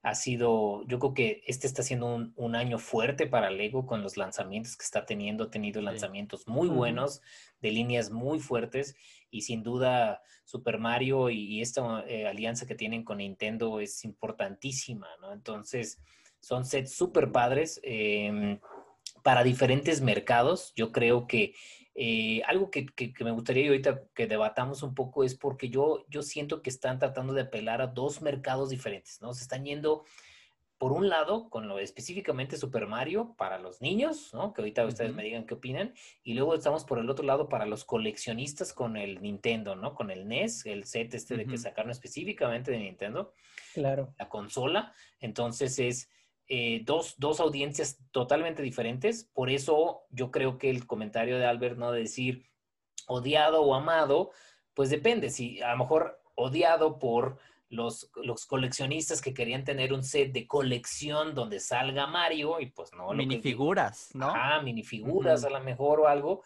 Ha sido, yo creo que este está siendo un, año fuerte para Lego con los lanzamientos que está teniendo. Ha tenido lanzamientos muy buenos, de líneas muy fuertes y sin duda Super Mario y, esta eh, alianza que tienen con Nintendo es importantísima, ¿no? Entonces, son sets súper padres em, para diferentes mercados. Yo creo que eh, algo que, me gustaría ahorita que debatamos un poco es porque yo, yo siento que están tratando de apelar a dos mercados diferentes, ¿no? Se están yendo, por un lado, con lo específicamente Super Mario para los niños, ¿no? Que ahorita ustedes me digan qué opinan. Y luego estamos por el otro lado para los coleccionistas con el Nintendo, ¿no? Con el NES, el set este de que sacaron específicamente de Nintendo. Claro. La consola. Entonces es eh, dos, dos, audiencias totalmente diferentes. Por eso yo creo que el comentario de Albert, no de decir odiado o amado, pues depende. Si a lo mejor odiado por los, los coleccionistas que querían tener un set de colección donde salga Mario y pues no. Minifiguras, ¿no? Ah, minifiguras a lo mejor o algo,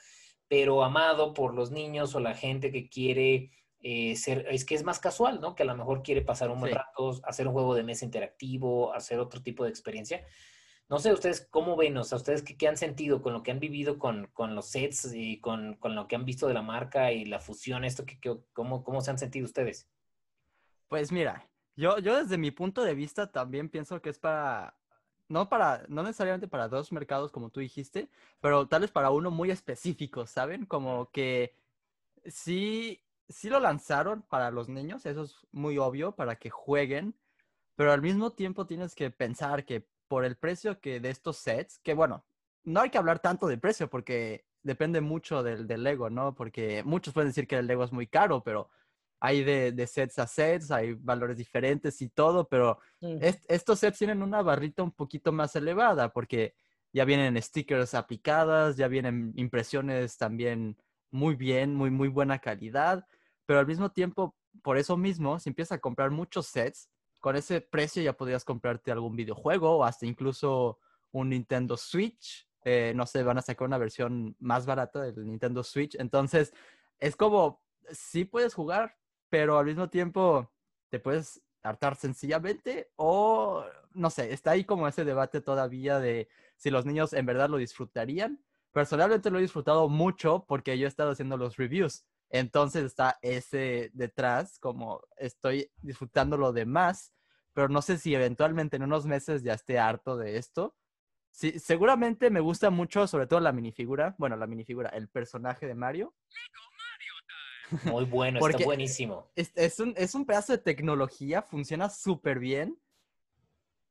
pero amado por los niños o la gente que quiere eh, ser, es que es más casual, ¿no? Que a lo mejor quiere pasar un buen rato, hacer un juego de mesa interactivo, hacer otro tipo de experiencia. No sé, ustedes cómo ven, o sea, ustedes qué, han sentido con lo que han vivido con, con los sets y con, con, lo que han visto de la marca y la fusión, esto, que, cómo, ¿cómo se han sentido ustedes? Pues mira, yo, yo desde mi punto de vista también pienso que es para, no para, no necesariamente para dos mercados como tú dijiste, pero tal vez para uno muy específico, ¿saben? Como que sí sí lo lanzaron para los niños, eso es muy obvio, para que jueguen, pero al mismo tiempo tienes que pensar que por el precio que de estos sets, que bueno, no hay que hablar tanto de precio porque depende mucho del, del Lego, ¿no? Porque muchos pueden decir que el Lego es muy caro, pero hay de, sets a sets, hay valores diferentes y todo, pero mm. estos sets tienen una barrita un poquito más elevada porque ya vienen stickers aplicadas, ya vienen impresiones también muy bien, muy, muy buena calidad pero al mismo tiempo, por eso mismo, si empiezas a comprar muchos sets, con ese precio ya podrías comprarte algún videojuego o hasta incluso un Nintendo Switch. Eh, no sé, van a sacar una versión más barata del Nintendo Switch. Entonces, es como, sí puedes jugar, pero al mismo tiempo te puedes hartar sencillamente o, no sé, está ahí como ese debate todavía de si los niños en verdad lo disfrutarían. Personalmente lo he disfrutado mucho porque yo he estado haciendo los reviews. Entonces está ese detrás, como estoy disfrutando lo demás, pero no sé si eventualmente en unos meses ya esté harto de esto. Sí, seguramente me gusta mucho, sobre todo la minifigura, bueno, la minifigura, el personaje de Mario. Muy bueno, está buenísimo. Es, un, es un pedazo de tecnología, funciona súper bien.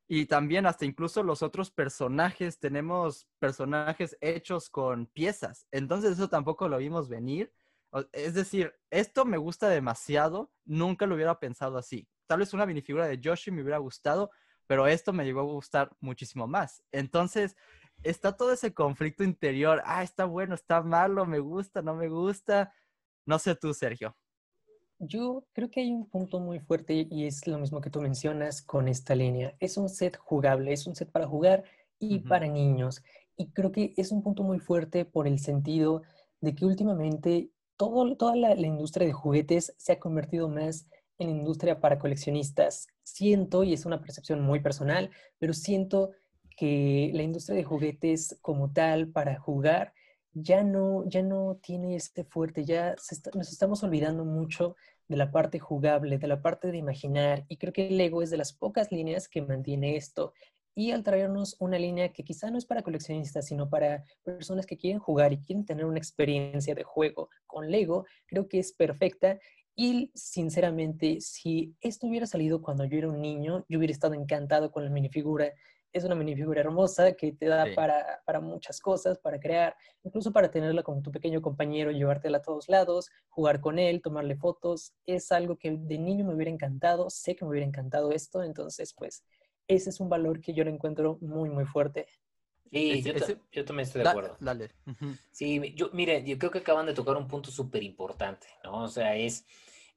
Y también hasta incluso los otros personajes, tenemos personajes hechos con piezas. Entonces eso tampoco lo vimos venir. Es decir, esto me gusta demasiado, nunca lo hubiera pensado así. Tal vez una minifigura de Yoshi me hubiera gustado, pero esto me llegó a gustar muchísimo más. Entonces, está todo ese conflicto interior. Ah, está bueno, está malo, me gusta, no me gusta. No sé tú, Sergio. Yo creo que hay un punto muy fuerte y es lo mismo que tú mencionas con esta línea. Es un set jugable, es un set para jugar y para niños. y creo que es un punto muy fuerte por el sentido de que últimamente todo, toda la, industria de juguetes se ha convertido más en industria para coleccionistas. Siento, y es una percepción muy personal, pero siento que la industria de juguetes como tal para jugar ya no, ya no tiene este fuerte, ya nos estamos olvidando mucho de la parte jugable, de la parte de imaginar, y creo que el Lego es de las pocas líneas que mantiene esto. Y al traernos una línea que quizá no es para coleccionistas, sino para personas que quieren jugar y quieren tener una experiencia de juego con Lego, creo que es perfecta. Y sinceramente, si esto hubiera salido cuando yo era un niño, yo hubiera estado encantado con la minifigura es una minifigura hermosa que te da para, para, muchas cosas, para crear, incluso para tenerla como tu pequeño compañero, llevártela a todos lados, jugar con él, tomarle fotos. Es algo que de niño me hubiera encantado, sé que me hubiera encantado esto, entonces pues ese es un valor que yo le encuentro muy, muy fuerte. Sí, yo, yo, también estoy de acuerdo. Dale. Sí, yo, mire, yo creo que acaban de tocar un punto súper importante, ¿no? O sea, es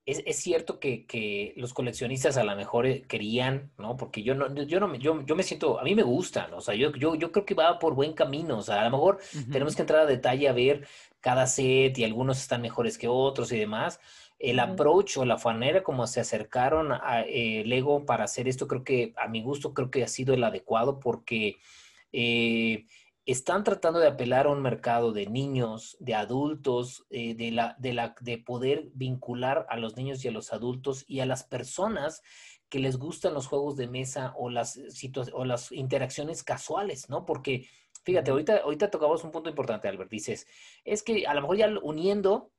es, es, cierto que, que, los coleccionistas a lo mejor eh, querían, ¿no? Porque yo no, yo no, yo, yo me siento, a mí me gustan, o sea, yo, yo, yo creo que va por buen camino, o sea, a lo mejor tenemos que entrar a detalle a ver cada set y algunos están mejores que otros y demás. El approach o la manera como se acercaron a eh, Lego para hacer esto, creo que a mi gusto creo que ha sido el adecuado porque eh, están tratando de apelar a un mercado de niños, de adultos, eh, de, la, de, la, de poder vincular a los niños y a los adultos y a las personas que les gustan los juegos de mesa o las, o las interacciones casuales, ¿no? Porque, fíjate, ahorita, ahorita tocamos un punto importante, Albert. Dices, es que a lo mejor ya uniendo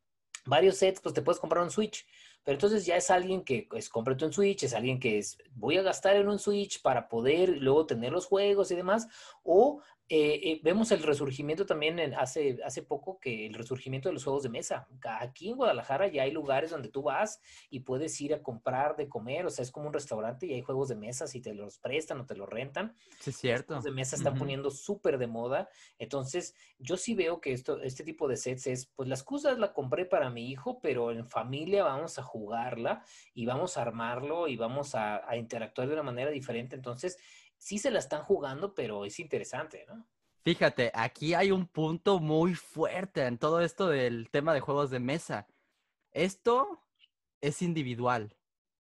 varios sets, pues te puedes comprar un Switch. Pero entonces ya es alguien que es cómprate un Switch, es alguien que es voy a gastar en un Switch para poder luego tener los juegos y demás, o eh, eh, vemos el resurgimiento también en, hace, hace poco que el resurgimiento de los juegos de mesa. Aquí en Guadalajara ya hay lugares donde tú vas y puedes ir a comprar de comer, o sea, es como un restaurante y hay juegos de mesa si te los prestan o te los rentan. Sí, es cierto. Los juegos de mesa están poniendo súper de moda. Entonces, yo sí veo que esto, este tipo de sets es, pues las cosas la compré para mi hijo, pero en familia vamos a jugarla y vamos a armarlo y vamos a, a interactuar de una manera diferente. Entonces, sí se la están jugando, pero es interesante, ¿no? Fíjate, aquí hay un punto muy fuerte en todo esto del tema de juegos de mesa. Esto es individual.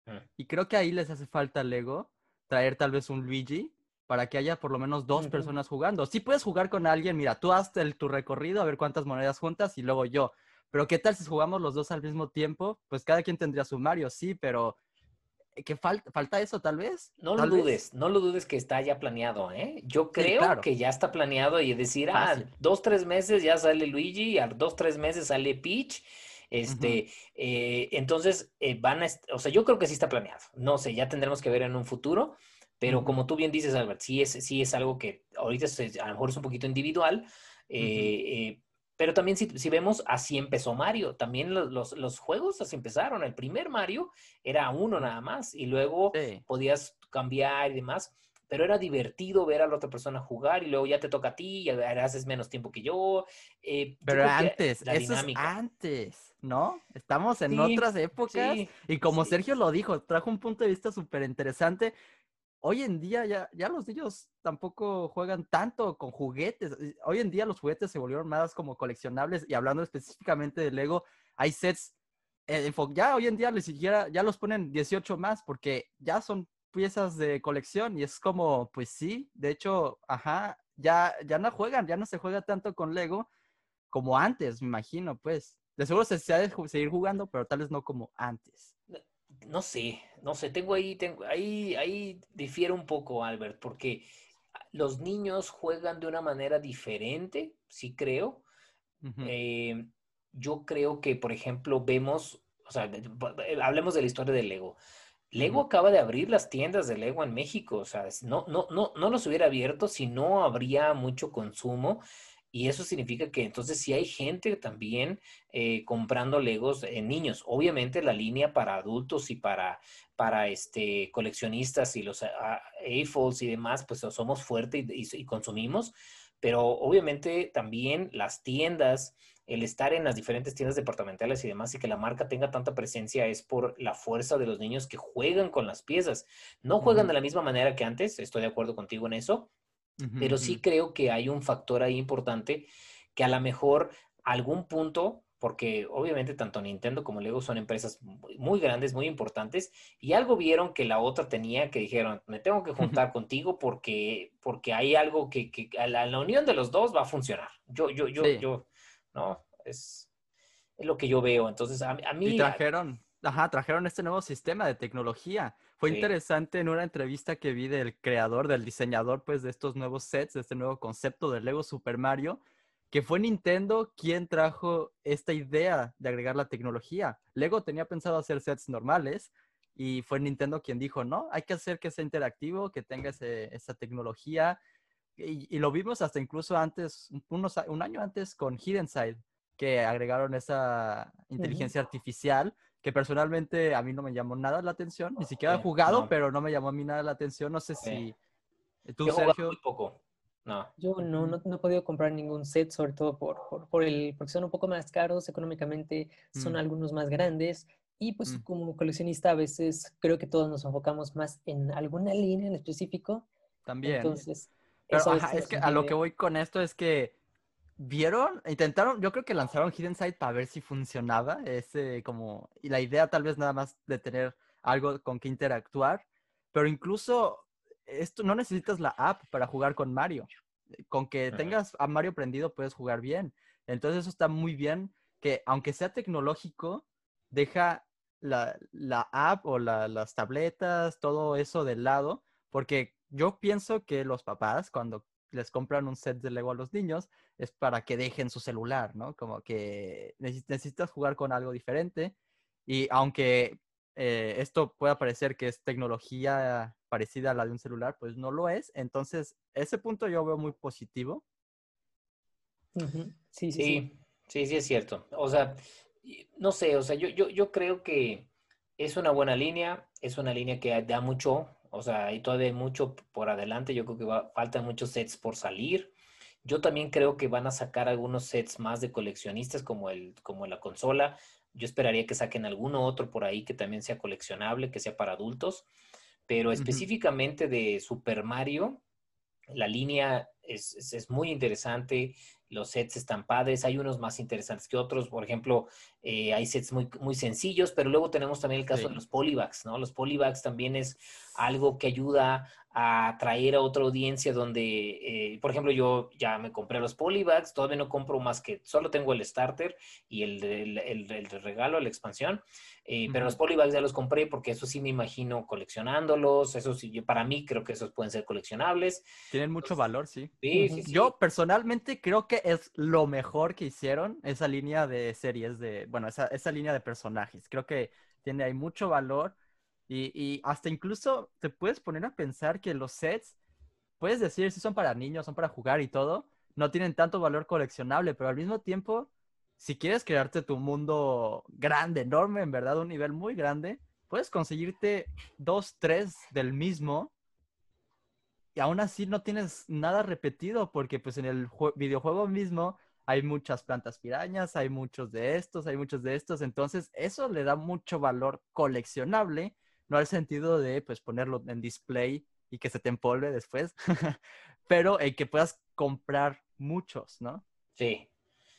Mm. Y creo que ahí les hace falta Lego traer tal vez un Luigi para que haya por lo menos dos personas jugando. Sí puedes jugar con alguien, mira, tú haz el, tu recorrido, a ver cuántas monedas juntas y luego yo. Pero ¿qué tal si jugamos los dos al mismo tiempo? Pues cada quien tendría su Mario, sí, pero que falta, falta eso tal vez. No lo dudes, no lo dudes que está ya planeado, ¿eh? Yo creo que ya está planeado y decir, ah, dos, tres meses ya sale Luigi, a dos, tres meses sale Peach. Este, eh, entonces eh, van a, o sea, yo creo que sí está planeado. No sé, ya tendremos que ver en un futuro, pero como tú bien dices, Albert, sí es, sí es algo que ahorita a lo mejor es un poquito individual, eh, pero también si, vemos, así empezó Mario. También los, los, juegos así empezaron. El primer Mario era uno nada más y luego podías cambiar y demás. Pero era divertido ver a la otra persona jugar y luego ya te toca a ti y haces menos tiempo que yo. Eh, pero antes, eso es antes, ¿no? Estamos en otras épocas y como Sergio lo dijo, trajo un punto de vista súper interesante hoy en día ya, ya los niños tampoco juegan tanto con juguetes. Hoy en día los juguetes se volvieron más como coleccionables y hablando específicamente de Lego, hay sets, eh, ya hoy en día ni siquiera, ya los ponen 18 más porque ya son piezas de colección y es como, pues sí, de hecho, ajá, ya, ya no juegan, ya no se juega tanto con Lego como antes, me imagino, pues. De seguro se, se ha de seguir jugando, pero tal vez no como antes no sé, no sé, tengo ahí, tengo, ahí, ahí difiere un poco, Albert, porque los niños juegan de una manera diferente, sí creo. Eh, yo creo que, por ejemplo, vemos, o sea, hablemos de la historia de Lego. Lego acaba de abrir las tiendas de Lego en México, o sea, no, no, no, no los hubiera abierto si no habría mucho consumo. Y eso significa que entonces si hay gente también eh, comprando Legos en niños. Obviamente la línea para adultos y para, para este, coleccionistas y los AFOLs y demás, pues somos fuertes y, consumimos. Pero obviamente también las tiendas, el estar en las diferentes tiendas departamentales y demás y que la marca tenga tanta presencia es por la fuerza de los niños que juegan con las piezas. No juegan de la misma manera que antes, estoy de acuerdo contigo en eso, pero sí creo que hay un factor ahí importante que a lo mejor algún punto, porque obviamente tanto Nintendo como Lego son empresas muy, grandes, muy importantes, y algo vieron que la otra tenía que dijeron, me tengo que juntar contigo porque, porque hay algo que, que a la, unión de los dos va a funcionar. Yo, yo, yo, yo, ¿no? Es, es, lo que yo veo. Entonces, a, mí... Y trajeron, ajá, trajeron este nuevo sistema de tecnología. Fue interesante en una entrevista que vi del creador, del diseñador, pues, de estos nuevos sets, de este nuevo concepto del Lego Super Mario, que fue Nintendo quien trajo esta idea de agregar la tecnología. Lego tenía pensado hacer sets normales y fue Nintendo quien dijo, no, hay que hacer que sea interactivo, que tenga esa tecnología. Y, lo vimos hasta incluso antes, unos, un año antes con Hidden Side, que agregaron esa inteligencia artificial que personalmente a mí no me llamó nada la atención, ni siquiera he jugado, pero no me llamó a mí nada la atención. No sé si tú, Sergio. Muy poco. No. Yo no, no, no, he podido comprar ningún set, sobre todo por, por, por, el, porque son un poco más caros, económicamente son mm. algunos más grandes. Y pues mm. como coleccionista a veces creo que todos nos enfocamos más en alguna línea en específico. También. Entonces, es que a lo que voy con esto es que vieron, intentaron, yo creo que lanzaron Hidden Side para ver si funcionaba, ese como, y la idea tal vez nada más de tener algo con que interactuar, pero incluso esto no necesitas la app para jugar con Mario. Con que tengas a Mario prendido puedes jugar bien. Entonces eso está muy bien que aunque sea tecnológico, deja la, app o las tabletas, todo eso de lado, porque yo pienso que los papás cuando les compran un set de Lego a los niños es para que dejen su celular, ¿no? Como que necesitas jugar con algo diferente y aunque eh, esto pueda parecer que es tecnología parecida a la de un celular, pues no lo es. Entonces, ese punto yo veo muy positivo. sí, sí, sí, sí, sí, es cierto. O sea, no sé, o sea, yo, yo, yo creo que es una buena línea, es una línea que da mucho, o sea, hay todavía mucho por adelante, yo creo que va, faltan muchos sets por salir. Yo también creo que van a sacar algunos sets más de coleccionistas como, el, como la consola. Yo esperaría que saquen alguno otro por ahí que también sea coleccionable, que sea para adultos. Pero específicamente de Super Mario, la línea es, es, muy interesante los sets están padres, hay unos más interesantes que otros, por ejemplo, eh, hay sets muy, muy sencillos, pero luego tenemos también el caso de los polybags, ¿no? Los polybags también es algo que ayuda a atraer a otra audiencia donde, eh, por ejemplo, yo ya me compré los polybags, todavía no compro más que, solo tengo el starter y el, el, el, regalo, la expansión, eh, pero los polybags ya los compré porque eso sí me imagino coleccionándolos, eso sí, para mí creo que esos pueden ser coleccionables. Tienen mucho valor, sí. sí, Yo personalmente creo que es lo mejor que hicieron esa línea de series de, bueno, esa, esa línea de personajes. Creo que tiene ahí mucho valor y, y, hasta incluso te puedes poner a pensar que los sets, puedes decir si son para niños, son para jugar y todo, no tienen tanto valor coleccionable, pero al mismo tiempo, si quieres crearte tu mundo grande, enorme, en verdad, un nivel muy grande, puedes conseguirte dos, tres del mismo y aún así no tienes nada repetido porque pues en el videojuego mismo hay muchas plantas pirañas, hay muchos de estos, hay muchos de estos, entonces eso le da mucho valor coleccionable, no al sentido de pues ponerlo en display y que se te empolve después, pero en que puedas comprar muchos, ¿no? Sí.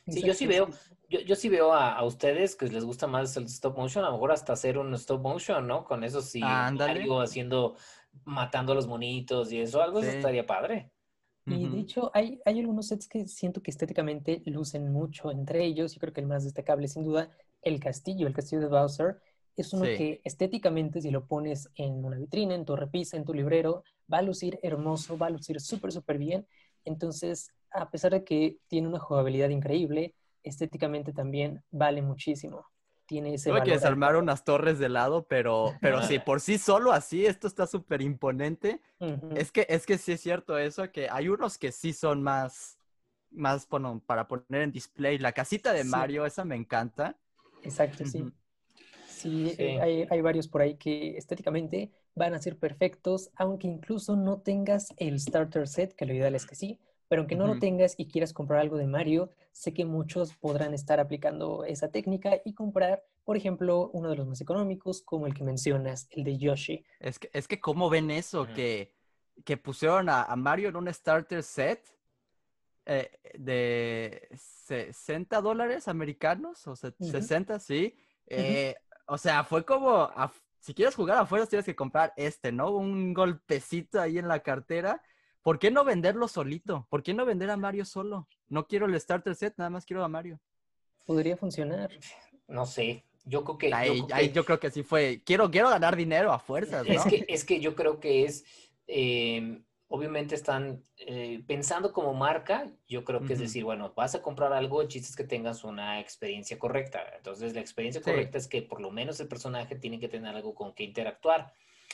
Sí, yo sí veo, yo, yo sí veo a, ustedes que les gusta más el stop motion, a lo mejor hasta hacer un stop motion, ¿no? Con eso sí, algo haciendo matando a los monitos y eso, algo estaría padre. Y de hecho, hay, hay algunos sets que siento que estéticamente lucen mucho entre ellos. y creo que el más destacable, sin duda, el castillo, el castillo de Bowser. Es uno que estéticamente, si lo pones en una vitrina, en tu repisa, en tu librero, va a lucir hermoso, va a lucir súper, súper bien. Entonces, a pesar de que tiene una jugabilidad increíble, estéticamente también vale muchísimo tiene ese Tuve que desarmar unas torres de lado, pero, pero sí, por sí solo así, esto está súper imponente. es, que, es que sí es cierto eso, que hay unos que sí son más, más bueno, para poner en display. La casita de Mario, esa me encanta. Exacto, sí. Sí, eh, hay, hay, varios por ahí que estéticamente van a ser perfectos, aunque incluso no tengas el starter set, que lo ideal es que sí, pero aunque no lo tengas y quieras comprar algo de Mario, sé que muchos podrán estar aplicando esa técnica y comprar, por ejemplo, uno de los más económicos, como el que mencionas, el de Yoshi. Es que, es que ¿cómo ven eso? Que que pusieron a, a Mario en un starter set eh, de 60 dólares americanos, o sea, 60, sí. Eh, o sea, fue como, a- si quieres jugar afuera, tienes que comprar este, ¿no? Un golpecito ahí en la cartera. ¿Por qué no venderlo solito? ¿Por qué no vender a Mario solo? No quiero el starter set, nada más quiero a Mario. Podría funcionar. No sé. Yo creo que. yo Ahí, creo ahí que- yo creo que sí fue. Quiero, quiero ganar dinero a fuerzas, ¿no? Es que, es que yo creo que es, eh, obviamente están eh, pensando como marca, yo creo que es decir, bueno, vas a comprar algo, el chiste es que tengas una experiencia correcta. Entonces, la experiencia Sí. correcta es que por lo menos el personaje tiene que tener algo con que interactuar.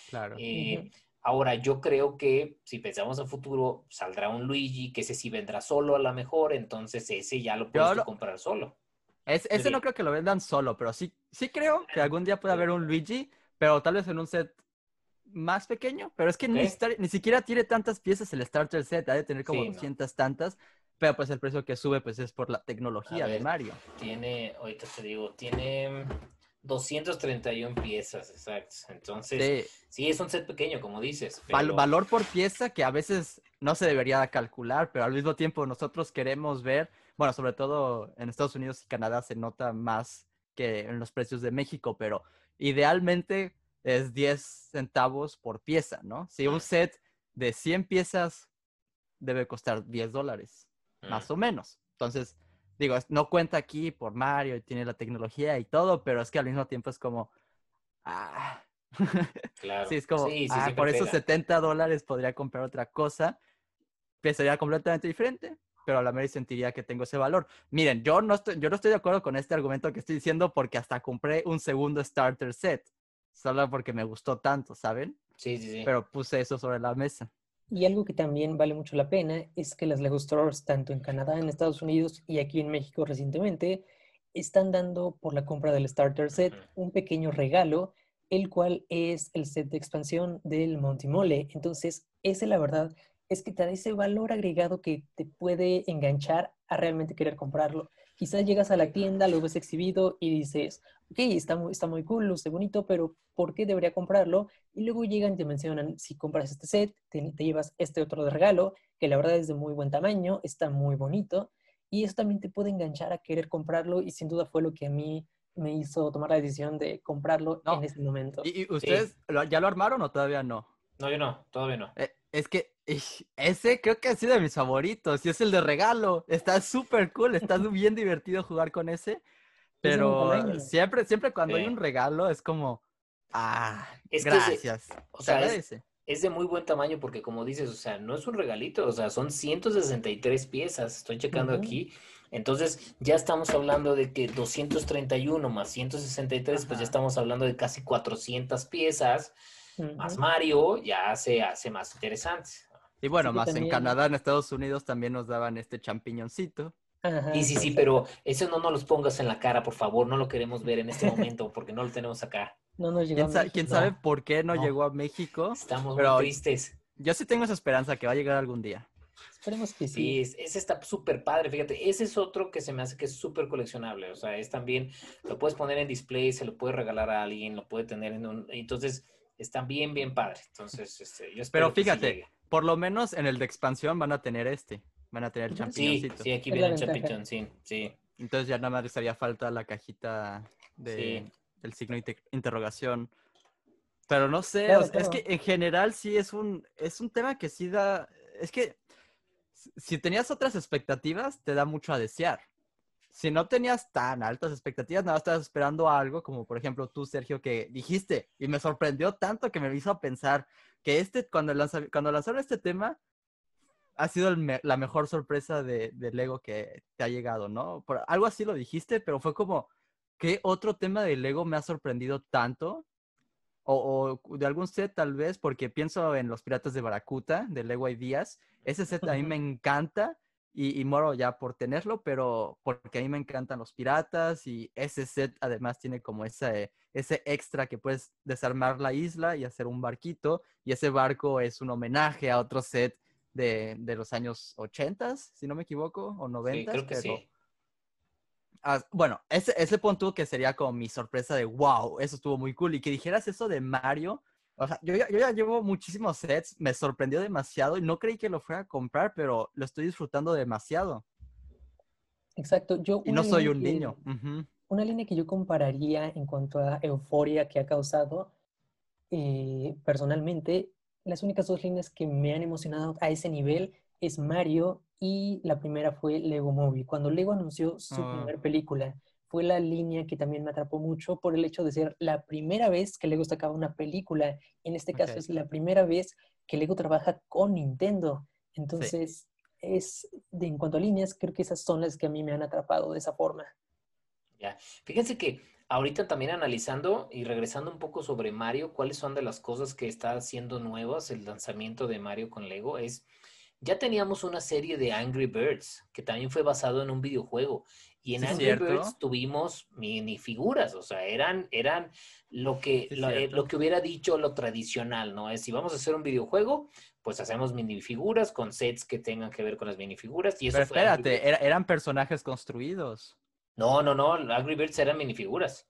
Claro. Eh. Ahora, yo creo que si pensamos a futuro, saldrá un Luigi, que ese sí vendrá solo a lo mejor, entonces ese ya lo puedes lo- comprar solo. Es- ese Sí. no creo que lo vendan solo, pero sí, sí creo que algún día puede haber un Luigi, pero tal vez en un set más pequeño. Pero es que ni, ni siquiera tiene tantas piezas el starter set, ha de tener como Sí, no. 200 tantas, pero pues el precio que sube pues es por la tecnología de. Mario. Tiene, ahorita te digo, tiene 231 piezas, exacto. Entonces, Sí, Sí, es un set pequeño, como dices. val- valor por pieza que a veces no se debería calcular, pero al mismo tiempo nosotros queremos ver, bueno, sobre todo en Estados Unidos y Canadá se nota más que en los precios de México, pero idealmente es 10 centavos por pieza, ¿no? Si un set de 100 piezas debe costar 10 dólares, más Mm, o menos. Entonces, digo, no cuenta aquí por Mario y tiene la tecnología y todo, pero es que al mismo tiempo es como, ah, claro. Sí, es como, Sí, sí, ah, por esos pega. 70 dólares podría comprar otra cosa, que sería completamente diferente, pero a la mera sentiría que tengo ese valor. Miren, yo no, estoy, yo no estoy de acuerdo con este argumento que estoy diciendo porque hasta compré un segundo starter set, solo porque me gustó tanto, ¿saben? Sí, sí, sí. Pero puse eso sobre la mesa. Y algo que también vale mucho la pena es que las Lego Stores, tanto en Canadá, en Estados Unidos y aquí en México recientemente, están dando por la compra del starter set un pequeño regalo, el cual es el set de expansión del Monty Mole. Entonces, ese la verdad es que te da ese valor agregado que te puede enganchar a realmente querer comprarlo. Quizás llegas a la tienda, lo ves exhibido y dices, ok, está muy, está muy cool, luce bonito, pero ¿por qué debería comprarlo? Y luego llegan y te mencionan, si compras este set, te, te llevas este otro de regalo, que la verdad es de muy buen tamaño, está muy bonito, y eso también te puede enganchar a querer comprarlo, y sin duda fue lo que a mí me hizo tomar la decisión de comprarlo No. en ese momento. ¿Y, y ustedes lo- ya lo armaron o todavía no? No, yo no, todavía no. Eh, es que ese creo que ha sido de mis favoritos y es el de regalo. Está súper cool, está bien divertido jugar con ese. Pero siempre, siempre cuando hay un regalo es como, ah, Es que gracias. o se sea, es- de muy buen tamaño porque como dices, o sea, no es un regalito, o sea, son 163 piezas, estoy checando aquí. Entonces, ya estamos hablando de que 231 más 163, pues ya estamos hablando de casi 400 piezas, más. Mario, ya se hace más interesante. Y bueno, más en Canadá, en Estados Unidos también nos daban este champiñoncito. Ajá, Y sí, sí, pero eso no nos los pongas en la cara, por favor, no lo queremos ver en este momento porque no lo tenemos acá. No nos llegó ¿Quién, a México. quién No, sabe por qué no, no. llegó a México? Estamos Pero- muy tristes. Yo sí tengo esa esperanza que va a llegar algún día. Esperemos que Sí, sí. es- ese está súper padre, fíjate, ese es otro que se me hace que es súper coleccionable, o sea, es también, lo puedes poner en display, se lo puedes regalar a alguien, lo puede tener en un, entonces, está bien, bien padre, entonces, este, yo espero Pero que sí fíjate, por lo menos en el de expansión van a tener este. Van a tener Ujú. Sí, champiñoncito. sí, aquí Es viene el. Chapichón, sí, sí, Entonces ya nada más les haría falta la cajita de, Sí. del signo de inter- interrogación. Pero no sé, Claro, o sea, es claro. que en general sí es un, es un tema que sí da, es que si- tenías otras expectativas, te da mucho a desear. Si no tenías tan altas expectativas, nada más estabas esperando algo, como por ejemplo tú, Sergio, que dijiste, y me sorprendió tanto que me hizo pensar que este, cuando, lanza- cuando lanzaron este tema, ha sido me- la mejor sorpresa de, de Lego que te ha llegado, ¿no? Por, algo así lo dijiste, pero fue como, ¿qué otro tema de Lego me ha sorprendido tanto? O, o de algún set tal vez, porque pienso en los Piratas de Baracuta, de Lego Ideas. Ese set a mí me encanta y, y muero ya por tenerlo, pero porque a mí me encantan los piratas y ese set además tiene como ese, ese extra que puedes desarmar la isla y hacer un barquito y ese barco es un homenaje a otro set de, de los años 80, si no me equivoco, o 90. sí, creo que sí. Ah, bueno, ese, ese punto que sería como mi sorpresa de wow, eso estuvo muy cool. Y que dijeras eso de Mario, O sea, yo ya, yo ya llevo muchísimos sets, me sorprendió demasiado y no creí que lo fuera a comprar, pero lo estoy disfrutando demasiado. Exacto. Yo Y no soy un que- niño. Ujú. Una línea que yo compararía en cuanto a euforia que ha causado, eh, personalmente, las únicas dos líneas que me han emocionado a ese nivel es Mario y la primera fue Lego Movie. Cuando Lego anunció su Ah. primera película, fue la línea que también me atrapó mucho por el hecho de ser la primera vez que Lego sacaba una película. En este caso es la primera vez que Lego trabaja con Nintendo. Entonces, es, de, en cuanto a líneas, creo que esas son las que a mí me han atrapado de esa forma. Ya. Fíjense que ahorita también analizando y regresando un poco sobre Mario, cuáles son de las cosas que está haciendo nuevas el lanzamiento de Mario con Lego es, ya teníamos una serie de Angry Birds que también fue basado en un videojuego y en Sí, Angry cierto. Birds tuvimos minifiguras, o sea, eran, eran lo que, Sí, lo, eh, lo que hubiera dicho lo tradicional, ¿no? Es si vamos a hacer un videojuego, pues hacemos minifiguras con sets que tengan que ver con las minifiguras y eso Pero fue espérate, era- eran personajes construidos. No, no, no, Angry Birds eran minifiguras.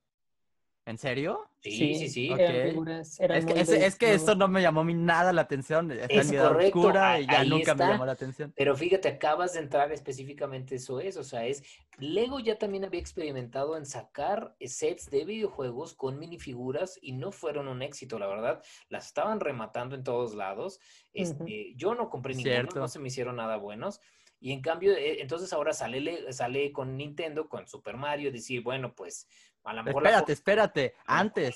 ¿En serio? Sí, sí, sí. Eran Ok. figuras, eran Es que, muy es, de es que nuevo. eso no me llamó a mí nada la atención. Está Es en mi edad correcto, oscura y ya ahí nunca me llamó la atención. Pero fíjate, acabas de entrar específicamente eso es, o sea, es Lego ya también había experimentado en sacar sets de videojuegos con minifiguras y no fueron un éxito, la verdad. Las estaban rematando en todos lados. Este, Yo no compré ninguno, Cierto. no se me hicieron nada buenos. Y en cambio, eh, entonces ahora sale, Le- sale con Nintendo, con Super Mario, decir, bueno, pues a lo Pero mejor... espérate, espérate. Antes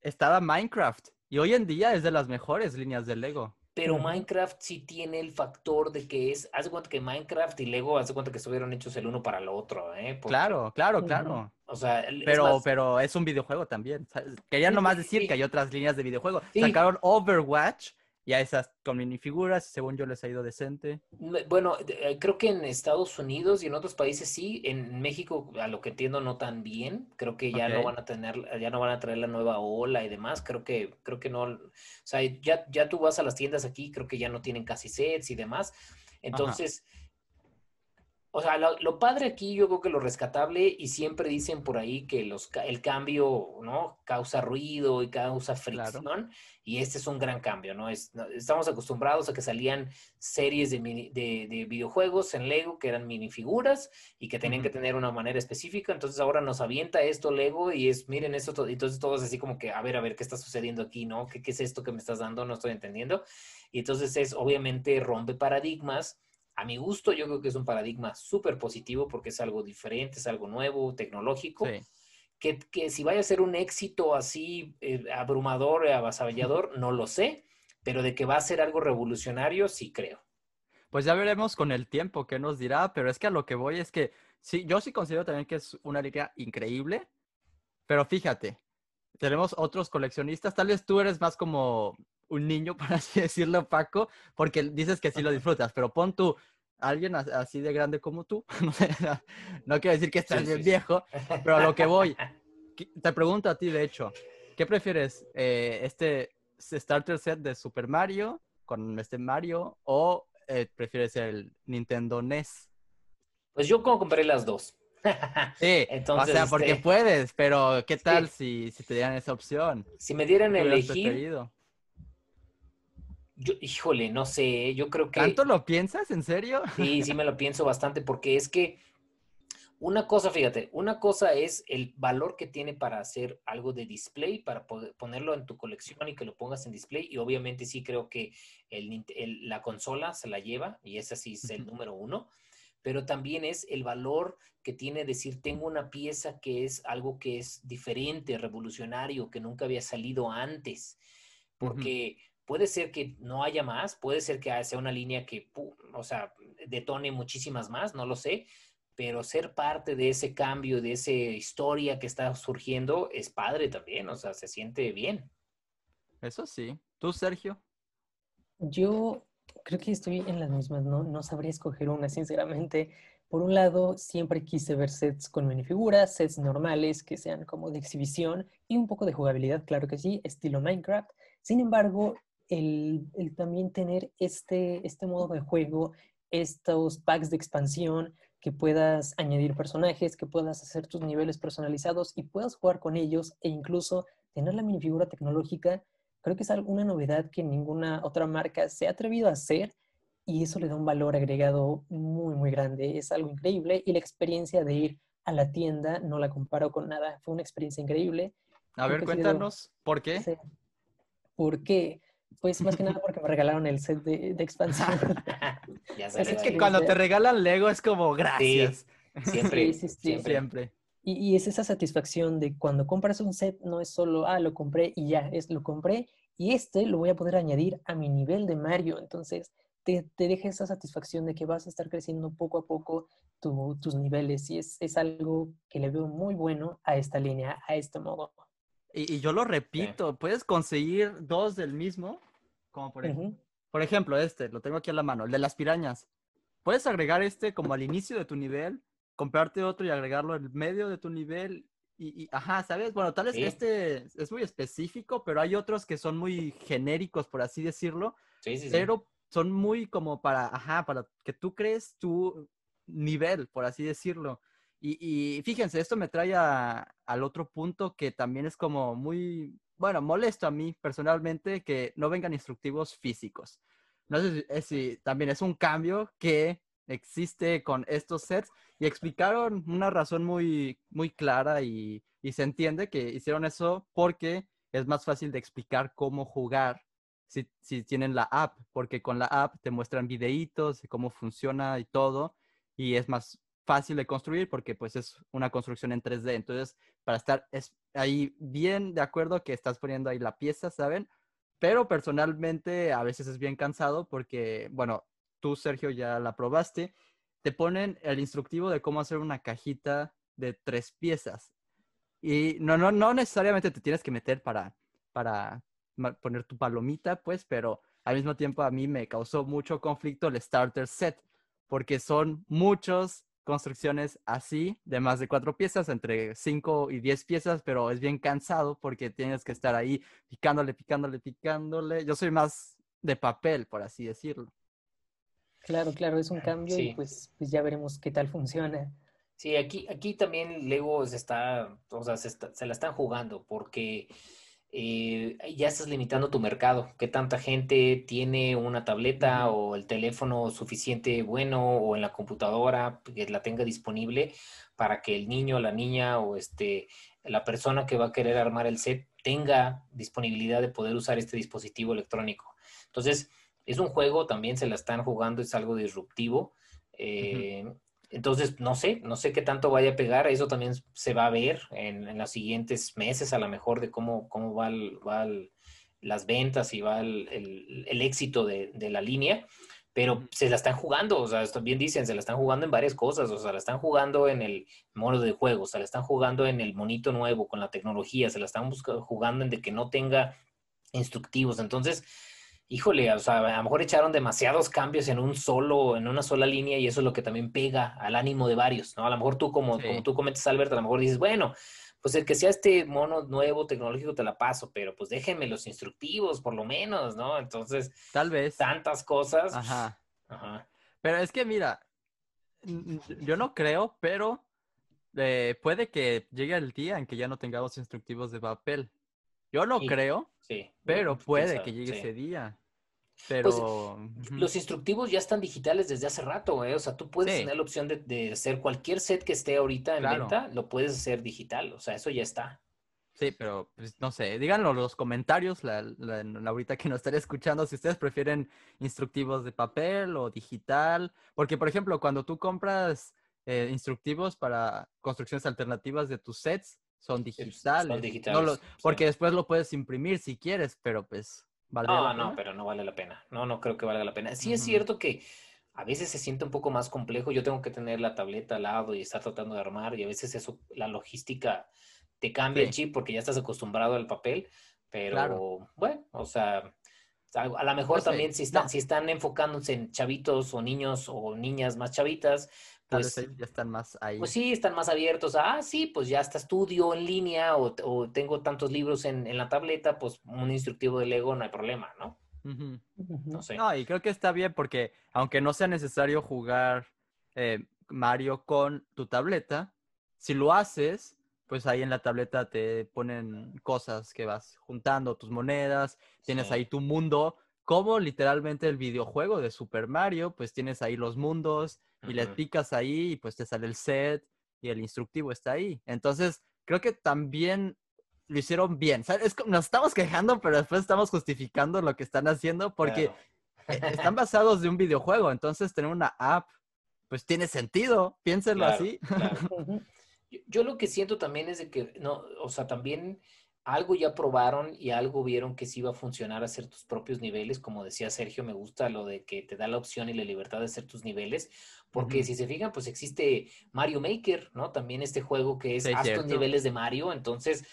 estaba Minecraft y hoy en día es de las mejores líneas de Lego. Pero. Minecraft sí tiene el factor de que es, haz de cuenta que Minecraft y Lego, haz de cuenta que estuvieron hechos el uno para el otro, ¿eh? Porque, Claro, claro, claro. O sea, el- es Pero, más, pero es un videojuego también. Sea, Quería nomás sí, decir sí. que hay otras líneas de videojuego. Sí. Sacaron Overwatch y a esas con minifiguras, según yo les ha ido decente. bueno, eh, creo que en Estados Unidos y en otros países sí, en México, a lo que entiendo, no tan bien. Creo que ya no van a tener, ya no van a traer la nueva ola y demás. Creo que, creo que no, o sea, ya, ya tú vas a las tiendas aquí, creo que ya no tienen casi sets y demás. Entonces, O sea, lo, lo padre aquí, yo creo que lo rescatable, y siempre dicen por ahí que los, el cambio, ¿no? Causa ruido y causa Claro. fricción, y este es un gran cambio, ¿no? Es, no- estamos acostumbrados a que salían series de, mini- de, de videojuegos en Lego que eran minifiguras y que tenían que Ujú. tener una manera específica, entonces ahora nos avienta esto Lego y es, miren esto, to- entonces todos así como que, a ver, a ver, ¿qué está sucediendo aquí, no? ¿Qué, qué es esto que me estás dando? No estoy entendiendo. Y entonces es, obviamente, rompe paradigmas. A mi gusto, yo creo que es un paradigma súper positivo porque es algo diferente, es algo nuevo, tecnológico, Sí. que, que si vaya a ser un éxito así eh, abrumador, eh, avasallador, no lo sé, pero de que va a ser algo revolucionario, sí creo. Pues ya veremos con el tiempo qué nos dirá, pero es que a lo que voy es que sí, yo sí considero también que es una línea increíble, pero fíjate, tenemos otros coleccionistas, tal vez tú eres más como un niño, por así decirlo, Paco, porque dices que sí lo disfrutas, pero pon tú alguien as- así de grande como tú, no, sé, no quiero decir que estás Sí, bien sí, viejo, pero a lo que voy, te pregunto a ti, de hecho, ¿qué prefieres? eh, ¿Este starter set de Super Mario con este Mario o eh, prefieres el Nintendo NES? Pues yo como compré las dos. Sí, Entonces, o sea, porque este, puedes, pero ¿qué tal Sí. si, si te dieran esa opción? Si me dieran a ¿Qué hubieras elegir, preferido? Yo, híjole, no sé, yo creo que... ¿Tanto lo piensas? ¿En serio? Sí, sí me lo pienso bastante porque es que una cosa, fíjate, una cosa es el valor que tiene para hacer algo de display, para poder ponerlo en tu colección y que lo pongas en display. Y obviamente sí creo que el Nint- el- la consola se la lleva y ese sí es el número uno. Pero también es el valor que tiene decir, tengo una pieza que es algo que es diferente, revolucionario, que nunca había salido antes. Porque puede ser que no haya más, puede ser que sea una línea que, pu- o sea, detone muchísimas más, no lo sé, pero ser parte de ese cambio, de esa historia que está surgiendo, es padre también, o sea, se siente bien. Eso sí. ¿Tú, Sergio? Yo creo que estoy en las mismas, no, no sabría escoger una, sinceramente. Por un lado, siempre quise ver sets con minifiguras, sets normales que sean como de exhibición y un poco de jugabilidad, claro que sí, estilo Minecraft. Sin embargo, el, el también tener este, este modo de juego, estos packs de expansión, que puedas añadir personajes, que puedas hacer tus niveles personalizados y puedas jugar con ellos e incluso tener la minifigura tecnológica creo que es una novedad que ninguna otra marca se ha atrevido a hacer y eso le da un valor agregado muy, muy grande. Es algo increíble y la experiencia de ir a la tienda no la comparo con nada. Fue una experiencia increíble. A ver, cuéntanos, ¿por qué? ¿Por qué? Pues más que nada porque me regalaron el set de, expansión. ya es que cuando te regalan Lego es como gracias. siempre, siempre. Y, y, es esa satisfacción de cuando compras un set, no es solo, ah, lo compré y ya, es lo compré y este lo voy a poder añadir a mi nivel de Mario. Entonces, te, te deja esa satisfacción de que vas a estar creciendo poco a poco tus niveles y es, es, algo que le veo muy bueno a esta línea, a este modo. Y, yo lo repito, puedes conseguir dos del mismo, como por, ejemplo, por ejemplo este, lo tengo aquí a la mano, el de las pirañas. Puedes agregar este como al inicio de tu nivel, comprarte otro y agregarlo en medio de tu nivel. Y, ajá, ¿sabes? Bueno, tal vez este es muy específico, pero hay otros que son muy genéricos, por así decirlo. Sí, sí, pero son muy como para, ajá, para que tú crees tu nivel, por así decirlo. Y, fíjense, esto me trae al otro punto que también es como muy, bueno, molesto a mí personalmente que no vengan instructivos físicos. No sé si, también es un cambio que existe con estos sets y explicaron una razón muy, muy clara y, se entiende que hicieron eso porque es más fácil de explicar cómo jugar si, si, tienen la app, porque con la app te muestran videitos de cómo funciona y todo, y es más fácil de construir porque pues es una construcción en 3D. Entonces, para estar es, ahí bien de acuerdo que estás poniendo ahí la pieza, ¿saben? Pero personalmente a veces es bien cansado porque, bueno, tú Sergio ya la probaste, te ponen el instructivo de cómo hacer una cajita de tres piezas. Y no, no, no necesariamente te tienes que meter para, para poner tu palomita, pues, pero al mismo tiempo a mí me causó mucho conflicto el starter set, porque son muchos construcciones así, de más de cuatro piezas, entre cinco y diez piezas, pero es bien cansado porque tienes que estar ahí picándole, picándole, picándole. Yo soy más de papel, por así decirlo. Claro, claro, es un cambio y pues, pues, ya veremos qué tal funciona. Sí, aquí, aquí también Lego se está, o sea, se, se la están jugando porque eh, ya estás limitando tu mercado. ¿Qué tanta gente tiene una tableta o el teléfono suficiente bueno o en la computadora que la tenga disponible para que el niño, la niña o este, la persona que va a querer armar el set tenga disponibilidad de poder usar este dispositivo electrónico? Entonces, es un juego, también se la están jugando, es algo disruptivo. Eh, entonces, no sé, no sé qué tanto vaya a pegar. Eso también se va a ver en, los siguientes meses, a lo mejor, de cómo, cómo va, va las ventas y va el, éxito de, la línea. Pero se la están jugando, o sea, bien dicen, se la están jugando en varias cosas. O sea, la están jugando en el modo de juego, se la están jugando en el monito nuevo, con la tecnología, se la están jugando en de que no tenga instructivos. Entonces, híjole, o sea, a lo mejor echaron demasiados cambios en un solo, en una sola línea y eso es lo que también pega al ánimo de varios, ¿no? A lo mejor tú, como, como tú comentas, Albert, a lo mejor dices, bueno, pues el que sea este mono nuevo tecnológico te la paso, pero pues déjenme los instructivos por lo menos, ¿no? Entonces, tal vez. Tantas cosas. Ajá. Ajá. Pero es que mira, yo no creo, pero eh, puede que llegue el día en que ya no tengamos instructivos de papel. Yo no creo, sí, pero puede que llegue ese día. Pues, pero los instructivos ya están digitales desde hace rato, ¿eh? O sea, tú puedes tener la opción de, hacer cualquier set que esté ahorita en venta, lo puedes hacer digital, o sea, eso ya está. Sí, pero pues, no sé, díganlo en los comentarios, la, ahorita que nos estaré escuchando, si ustedes prefieren instructivos de papel o digital, porque por ejemplo, cuando tú compras eh, instructivos para construcciones alternativas de tus sets, son digitales. porque después lo puedes imprimir si quieres, pero pues no, no, pero no vale la pena. No, no creo que valga la pena. Sí es cierto que a veces se siente un poco más complejo. Yo tengo que tener la tableta al lado y estar tratando de armar y a veces eso, la logística te cambia el chip porque ya estás acostumbrado al papel. Pero bueno, o sea, a, lo mejor también si están, si están enfocándose en chavitos o niños o niñas más chavitas, pues, ya están más ahí. Pues sí, están más abiertos. ah, sí, pues ya está estudio en línea o, tengo tantos libros en, la tableta, pues un instructivo de Lego no hay problema, ¿no? No sé. No, y creo que está bien porque aunque no sea necesario jugar eh, Mario con tu tableta, si lo haces, pues ahí en la tableta te ponen cosas que vas juntando, tus monedas, tienes Sí. ahí tu mundo, como literalmente el videojuego de Super Mario, pues tienes ahí los mundos y le picas ahí y pues te sale el set y el instructivo está ahí. Entonces, creo que también lo hicieron bien. Es como- nos estamos quejando, pero después estamos justificando lo que están haciendo porque Claro. eh, están basados de un videojuego. Entonces, tener una app, pues tiene sentido. Piénsenlo Claro, así. claro. Yo, yo lo que siento también es de que, no, o sea, también algo ya probaron y algo vieron que sí iba a funcionar hacer tus propios niveles. Como decía Sergio, me gusta lo de que te da la opción y la libertad de hacer tus niveles. Porque si se fijan, pues existe Mario Maker, ¿no? También este juego que es Sí, haz tus niveles de Mario. Entonces,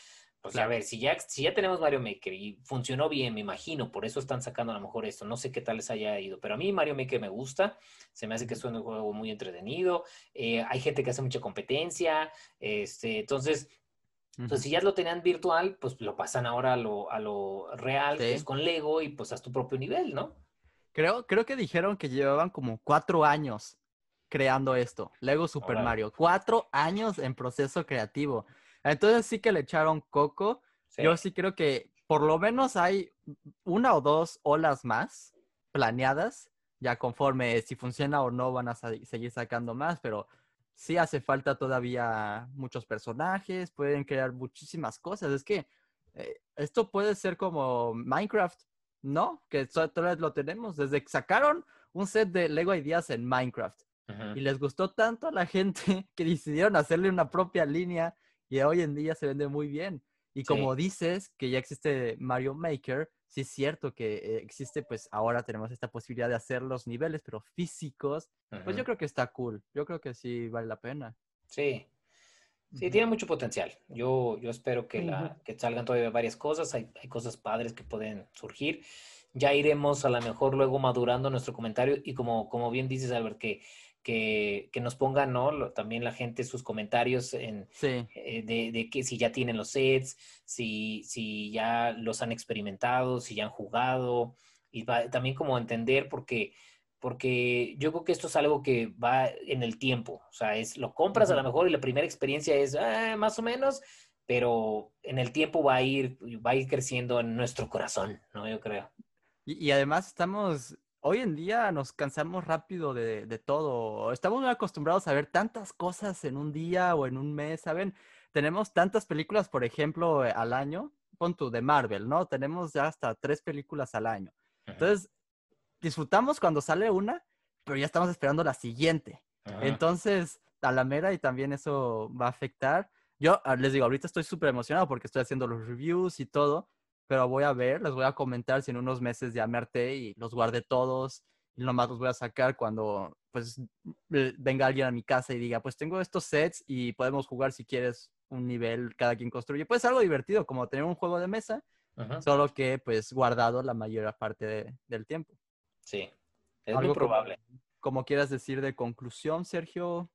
pues a Claro. ver, si ya, si ya tenemos Mario Maker y funcionó bien, me imagino, por eso están sacando a lo mejor esto. No sé qué tal les haya ido, pero a mí Mario Maker me gusta. Se me hace que es un juego muy entretenido. eh, hay gente que hace mucha competencia. Este, entonces, Pues si ya lo tenían virtual, pues lo pasan ahora a lo, a lo real, que Sí. es con Lego, y pues haz tu propio nivel, ¿no? Creo, creo que dijeron que llevaban como cuatro años creando esto, Lego Super. Mario. Cuatro años en proceso creativo. Entonces sí que le echaron coco. Sí. Yo sí creo que por lo menos hay una o dos olas más planeadas. Ya conforme si funciona o no van a seguir sacando más, pero sí hace falta todavía muchos personajes, pueden crear muchísimas cosas. Es que eh, esto puede ser como Minecraft, ¿no? Que todavía lo tenemos. Desde que sacaron un set de Lego Ideas en Minecraft y les gustó tanto a la gente que decidieron hacerle una propia línea y hoy en día se vende muy bien. Y como dices que ya existe Mario Maker, sí es cierto que eh, existe, pues ahora tenemos esta posibilidad de hacer los niveles, pero físicos. Pues yo creo que está cool. Yo creo que sí vale la pena. Sí. Sí, tiene mucho potencial. Yo, yo espero que, la, que salgan todavía varias cosas. Hay, hay cosas padres que pueden surgir. Ya iremos a lo mejor luego madurando nuestro comentario y como, como bien dices, Albert, que, que, que nos pongan ¿no? Lo- también la gente sus comentarios en, Sí, eh, de, de que si ya tienen los sets, si, si ya los han experimentado, si ya han jugado, y va- también como entender porque, porque yo creo que esto es algo que va en el tiempo, o sea, es lo compras a lo mejor y la primera experiencia es "Ah, más o menos, pero en el tiempo va a ir, va a ir creciendo en nuestro corazón, ¿no? Yo creo. Y, y además estamos, hoy en día nos cansamos rápido de, de todo. Estamos acostumbrados a ver tantas cosas en un día o en un mes, ¿saben? Tenemos tantas películas, por ejemplo, eh, al año. Pon tú, de Marvel, ¿no? Tenemos ya hasta tres películas al año. Entonces, disfrutamos cuando sale una, pero ya estamos esperando la siguiente. Entonces, a la mera y también eso va a afectar. Yo ah, les digo, ahorita estoy súper emocionado porque estoy haciendo los reviews y todo, pero voy a ver, les voy a comentar si en unos meses ya me harté y los guardé todos y nomás los voy a sacar cuando pues venga alguien a mi casa y diga, pues tengo estos sets y podemos jugar si quieres un nivel, cada quien construye. Pues algo divertido, como tener un juego de mesa, solo que pues guardado la mayor parte de- del tiempo. Sí, es Algo muy como- probable. Como quieras decir de conclusión, Sergio.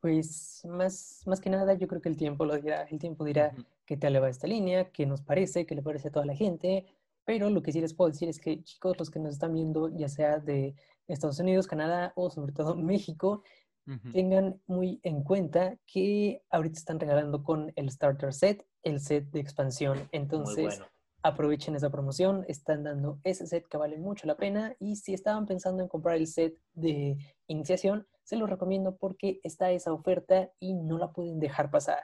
Pues más, más que nada, yo creo que el tiempo lo dirá. El tiempo dirá. Qué tal le va esta línea, qué nos parece, qué le parece a toda la gente. Pero lo que sí les puedo decir es que, chicos, los que nos están viendo, ya sea de Estados Unidos, Canadá o sobre todo México, tengan muy en cuenta que ahorita están regalando con el starter set, el set de expansión. Entonces, bueno. aprovechen esa promoción, están dando ese set que vale mucho la pena y si estaban pensando en comprar el set de iniciación, se los recomiendo porque está esa oferta y no la pueden dejar pasar.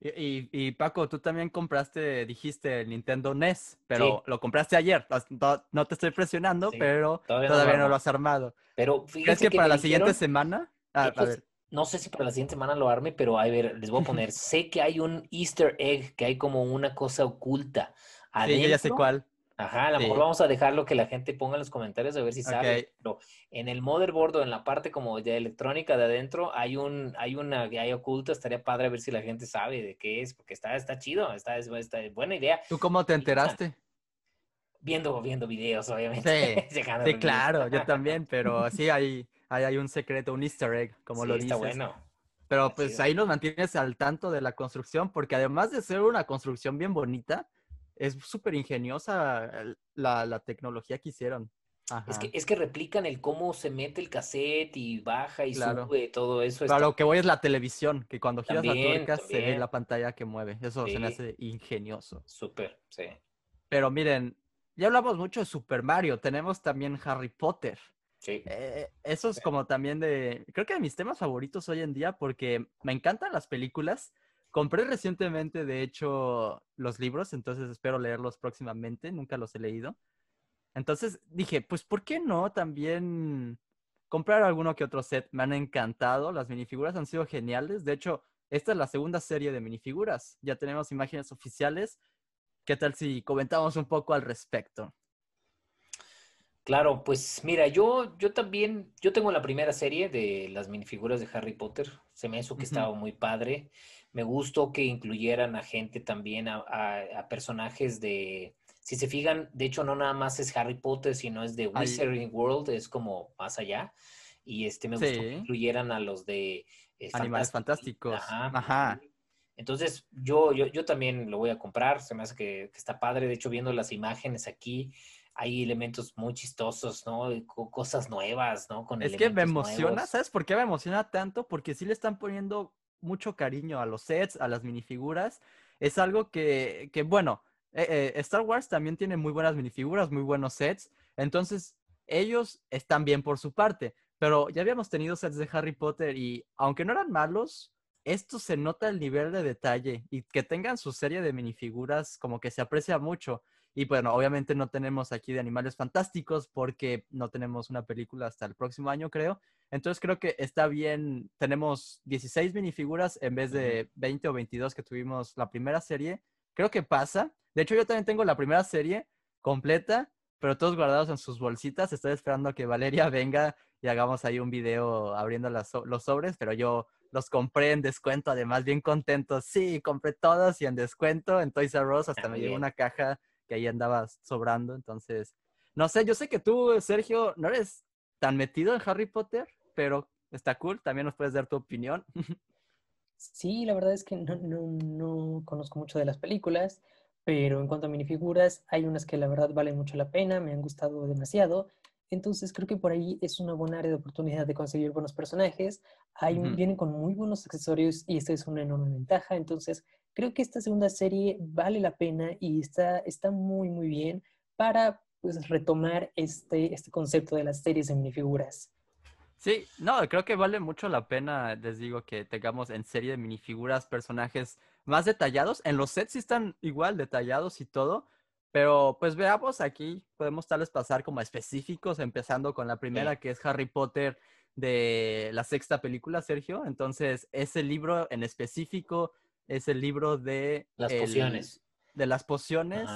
Y, y- y, Paco, tú también compraste, dijiste el Nintendo NES, pero Sí. lo compraste ayer. No, no te estoy presionando, Sí, pero todavía todavía, no lo no armo. lo has armado. Pero ¿Crees que, para la siguiente semana? Ah, a Pues, ver, no sé si para la siguiente semana lo arme, pero a ver, les voy a poner, sé que hay un Easter egg, que hay como una cosa oculta. sí, yo ya sé Adentro, cuál. Ajá, a lo mejor Sí. vamos a dejarlo que la gente ponga en los comentarios a ver si sabe. Ok. Pero en el motherboard o en la parte como de electrónica de adentro hay un, hay una hay oculta, estaría padre a ver si la gente sabe de qué es, porque está, está chido, está, es, está buena idea. ¿Tú cómo te enteraste? Viendo, viendo videos, obviamente. Sí, Sí, claro, yo también, pero sí hay, hay, hay un secreto, un Easter egg, como Sí, lo está dices. bueno. Pero Está pues ahí nos mantienes al tanto de la construcción, porque además de ser una construcción bien bonita, es súper ingeniosa la, la tecnología que hicieron. Es que, es que replican el cómo se mete el cassette y baja y sube, todo eso. Claro, lo que voy es la televisión, que cuando giras la tuerca se ve la pantalla que mueve. Eso se me hace ingenioso. Súper, sí. Pero miren, ya hablamos mucho de Super Mario, tenemos también Harry Potter. Sí. Eh, eso es como también de, creo que de mis temas favoritos hoy en día porque me encantan las películas. Compré recientemente, de hecho, los libros, entonces espero leerlos próximamente, nunca los he leído. Entonces dije, pues, ¿por qué no también comprar alguno que otro set? Me han encantado, las minifiguras han sido geniales. De hecho, esta es la segunda serie de minifiguras. Ya tenemos imágenes oficiales. ¿Qué tal si comentamos un poco al respecto? Claro, pues mira, yo, yo también, yo tengo la primera serie de las minifiguras de Harry Potter. Se me hizo que estaba muy padre. Me gustó que incluyeran a gente también, a personajes de, si se fijan, de hecho no nada más es Harry Potter, sino es de Wizarding World, es como más allá. Y este me gustó que incluyeran a los de eh, Animales Fantásticos. Ajá. Entonces, yo, yo, yo también lo voy a comprar, se me hace que, está padre. De hecho, viendo las imágenes aquí, hay elementos muy chistosos, ¿no? Cosas nuevas, ¿no? Con es que me emociona, ¿sabes por qué me emociona tanto? Porque sí le están poniendo mucho cariño a los sets, a las minifiguras. Es algo que, que bueno, eh, eh, Star Wars también tiene muy buenas minifiguras, muy buenos sets. Entonces, ellos están bien por su parte. Pero ya habíamos tenido sets de Harry Potter y aunque no eran malos, esto se nota el nivel de detalle y que tengan su serie de minifiguras como que se aprecia mucho. Y bueno, obviamente no tenemos aquí de animales fantásticos porque no tenemos una película hasta el próximo año, creo. Entonces creo que está bien, tenemos 16 minifiguras en vez de 20 o 22 que tuvimos la primera serie. Creo que pasa. De hecho, yo también tengo la primera serie completa, pero todos guardados en sus bolsitas. Estoy esperando a que Valeria venga y hagamos ahí un video abriendo los sobres, pero yo los compré en descuento, además, bien contento. Sí, compré todos y en descuento en Toys R Us. Hasta me llegó una caja que ahí andaba sobrando. Entonces, no sé, yo sé que tú, Sergio, no eres tan metido en Harry Potter, pero está cool. También nos puedes dar tu opinión. Sí, la verdad es que no, no conozco mucho de las películas. Pero en cuanto a minifiguras, hay unas que la verdad valen mucho la pena, me han gustado demasiado. Entonces creo que por ahí es una buena área de oportunidad de conseguir buenos personajes. Ahí Vienen con muy buenos accesorios y esta es una enorme ventaja. Entonces creo que esta segunda serie vale la pena y está, está muy, muy bien para pues, retomar este, este concepto de las series de minifiguras. Sí, no, creo que vale mucho la pena, les digo, que tengamos en serie de minifiguras personajes más detallados. En los sets sí están igual detallados y todo, pero pues veamos aquí, podemos tal vez pasar como específicos, empezando con la primera, que es Harry Potter de la sexta película, Sergio. Entonces, ese libro en específico es el libro de... Las pociones. De las pociones.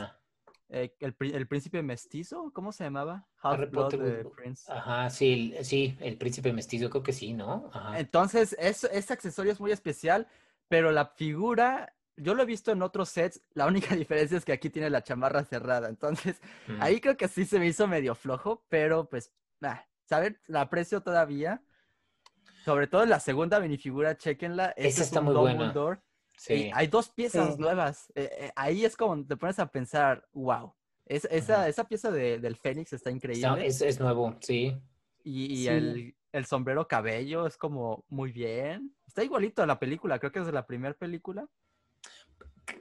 Eh, el, príncipe mestizo, ¿cómo se llamaba? Harry Potter. Ajá, sí, sí, el príncipe mestizo, creo que sí, ¿no? Entonces, ese accesorio es muy especial, pero la figura, yo lo he visto en otros sets, la única diferencia es que aquí tiene la chamarra cerrada, entonces mm. ahí creo que sí se me hizo medio flojo, pero pues, ah, ¿saben? La aprecio todavía. Sobre todo en la segunda minifigura, chequenla. Esa está muy buena. Sí. hay dos piezas nuevas. Eh, eh, ahí es como te pones a pensar, wow. esa, esa, pieza de, del Fénix está increíble. es, es, nuevo, sí. Y, el, el, sombrero cabello es como muy bien. Está igualito a la película, creo que es de la primera película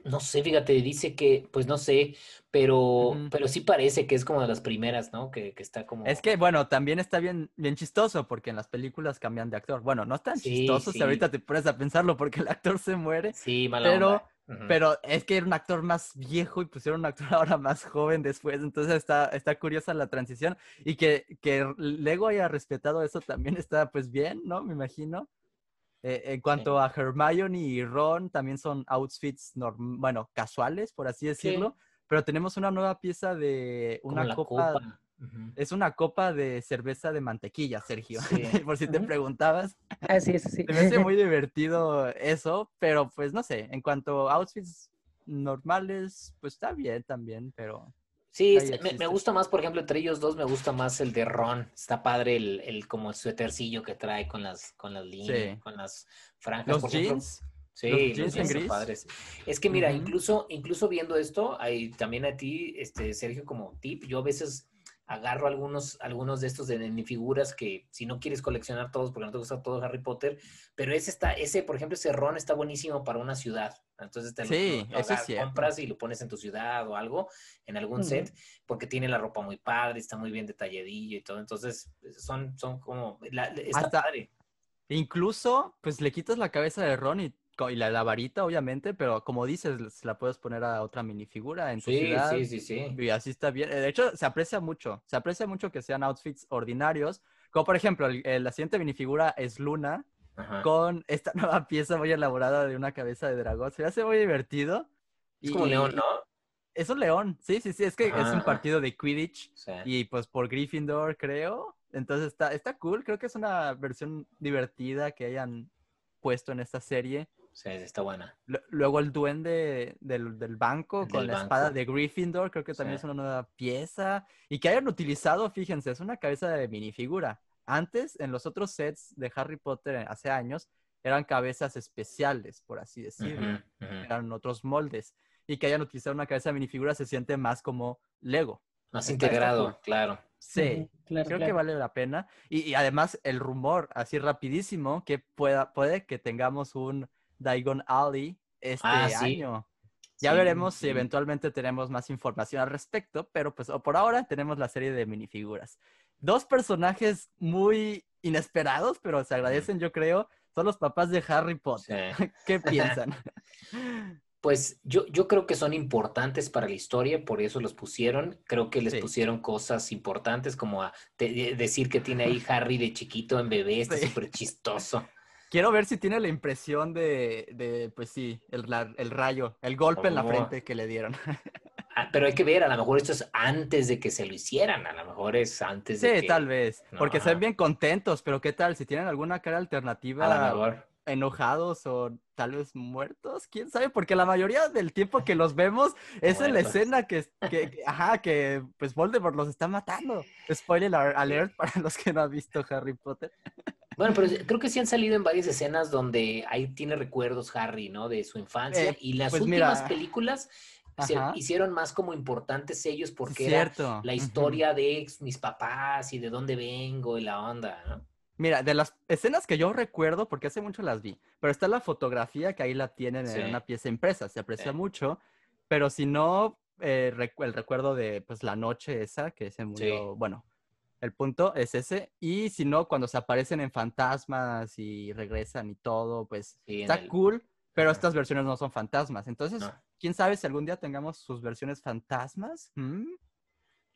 no sé, fíjate, dice que, pues no sé, pero, pero sí parece que es como de las primeras, ¿no? Que, está como. Es que, bueno, también está bien, bien chistoso porque en las películas cambian de actor. Bueno, no es tan chistoso si ahorita te pones a pensarlo porque el actor se muere. Sí, mala pero, pero es que era un actor más viejo y pusieron un actor ahora más joven después. Entonces está, está curiosa la transición y que, que Lego haya respetado eso también está pues bien, ¿no? Me imagino. Eh, en cuanto a Hermione y Ron, también son outfits, bueno, casuales, por así decirlo. Pero tenemos una nueva pieza de una copa. Es una copa de cerveza de mantequilla, Sergio. por si te preguntabas. Así es, sí. Me hace muy divertido eso, pero pues no sé, en cuanto a outfits normales, pues está bien también, pero Sí, me, gusta más, por ejemplo, entre ellos dos me gusta más el de Ron. Está padre el, el como el suétercillo que trae con las, con las líneas, con las franjas. Los jeans. Sí, los jeans, en padres. Es que mira, incluso, incluso viendo esto, hay también a ti, este, Sergio, como tip, yo a veces agarro algunos, algunos de estos de minifiguras que si no quieres coleccionar todos porque no te gusta todo Harry Potter, pero ese está, ese, por ejemplo, ese ron está buenísimo para una ciudad. Entonces te Sí, lo, lo eso compras y lo pones en tu ciudad o algo, en algún set, porque tiene la ropa muy padre, está muy bien detalladillo y todo. Entonces, son, son como, la- está Hasta- padre. Incluso, pues le quitas la cabeza de Ron y, y la, la varita, obviamente, pero como dices, se la puedes poner a otra minifigura en tu Sí, ciudad. sí, sí, sí. Y así está bien. De hecho, se aprecia mucho. Se aprecia mucho que sean outfits ordinarios. Como por ejemplo, el- el- la siguiente minifigura es Luna Ajá. con esta nueva pieza muy elaborada de una cabeza de dragón. Se me hace muy divertido. Es como un león, ¿no? Es un león. Sí, sí, sí. Es que es un partido de Quidditch. Sí. Y pues por Gryffindor, creo. Entonces está, está cool. Creo que es una versión divertida que hayan puesto en esta serie. Sí, está buena. Lu- Luego el duende del, del banco con del la espada de Gryffindor, creo que también Sí. es una nueva pieza. Y que hayan utilizado, fíjense, es una cabeza de minifigura. Antes, en los otros sets de Harry Potter eh, hace años, eran cabezas especiales, por así decirlo. Ujú. Eran otros moldes. Y que hayan utilizado una cabeza de minifigura se siente más como Lego. Más está- integrado, claro. Sí. Claro, Creo que vale la pena. Y, y además el rumor, así rapidísimo, que pueda, puede que tengamos un Diagon Alley este Ah, sí. año. Ya Sí, veremos si sí. eventualmente tenemos más información al respecto, pero pues o por ahora tenemos la serie de minifiguras. Dos personajes muy inesperados, pero se agradecen, yo creo, son los papás de Harry Potter. Sí. ¿Qué piensan? Pues yo, yo creo que son importantes para la historia, por eso los pusieron. Creo que les Sí. pusieron cosas importantes como a te- de- decir que tiene ahí Harry de chiquito en bebé, está Sí. súper chistoso. Quiero ver si tiene la impresión de, de, pues sí, el, la- el rayo, el golpe en la Oh. frente que le dieron. Ah, pero hay que ver, a lo mejor esto es antes de que se lo hicieran, a lo mejor es antes de Sí, que... tal vez. No, Porque ven bien contentos, pero ¿qué tal? Si tienen alguna cara A lo alternativa, mejor. enojados o tal vez muertos, quién sabe, porque la mayoría del tiempo que los vemos es en la escena que, que- que- ajá, que pues Voldemort los está matando. Spoiler alert para los que no han visto Harry Potter. Bueno, pero creo que sí han salido en varias escenas donde ahí tiene recuerdos Harry, ¿no? De su infancia. Eh, y las pues últimas mira. películas se Ajá. hicieron más como importantes ellos Sí, porque era cierto. la Ujú. historia de ex- mis papás y de dónde vengo y la onda, ¿no? Mira, de las escenas que yo recuerdo, porque hace mucho las vi, pero está la fotografía que ahí la tienen Sí. en una pieza impresa, se aprecia Sí. mucho, pero si no, eh, el recuerdo de pues la noche esa que se murió, bueno, el punto es ese, y si no, cuando se aparecen en fantasmas y regresan y todo, pues Sí, está el- cool, pero estas versiones no son fantasmas, entonces, No. ¿quién sabe si algún día tengamos sus versiones fantasmas? ¿Mm?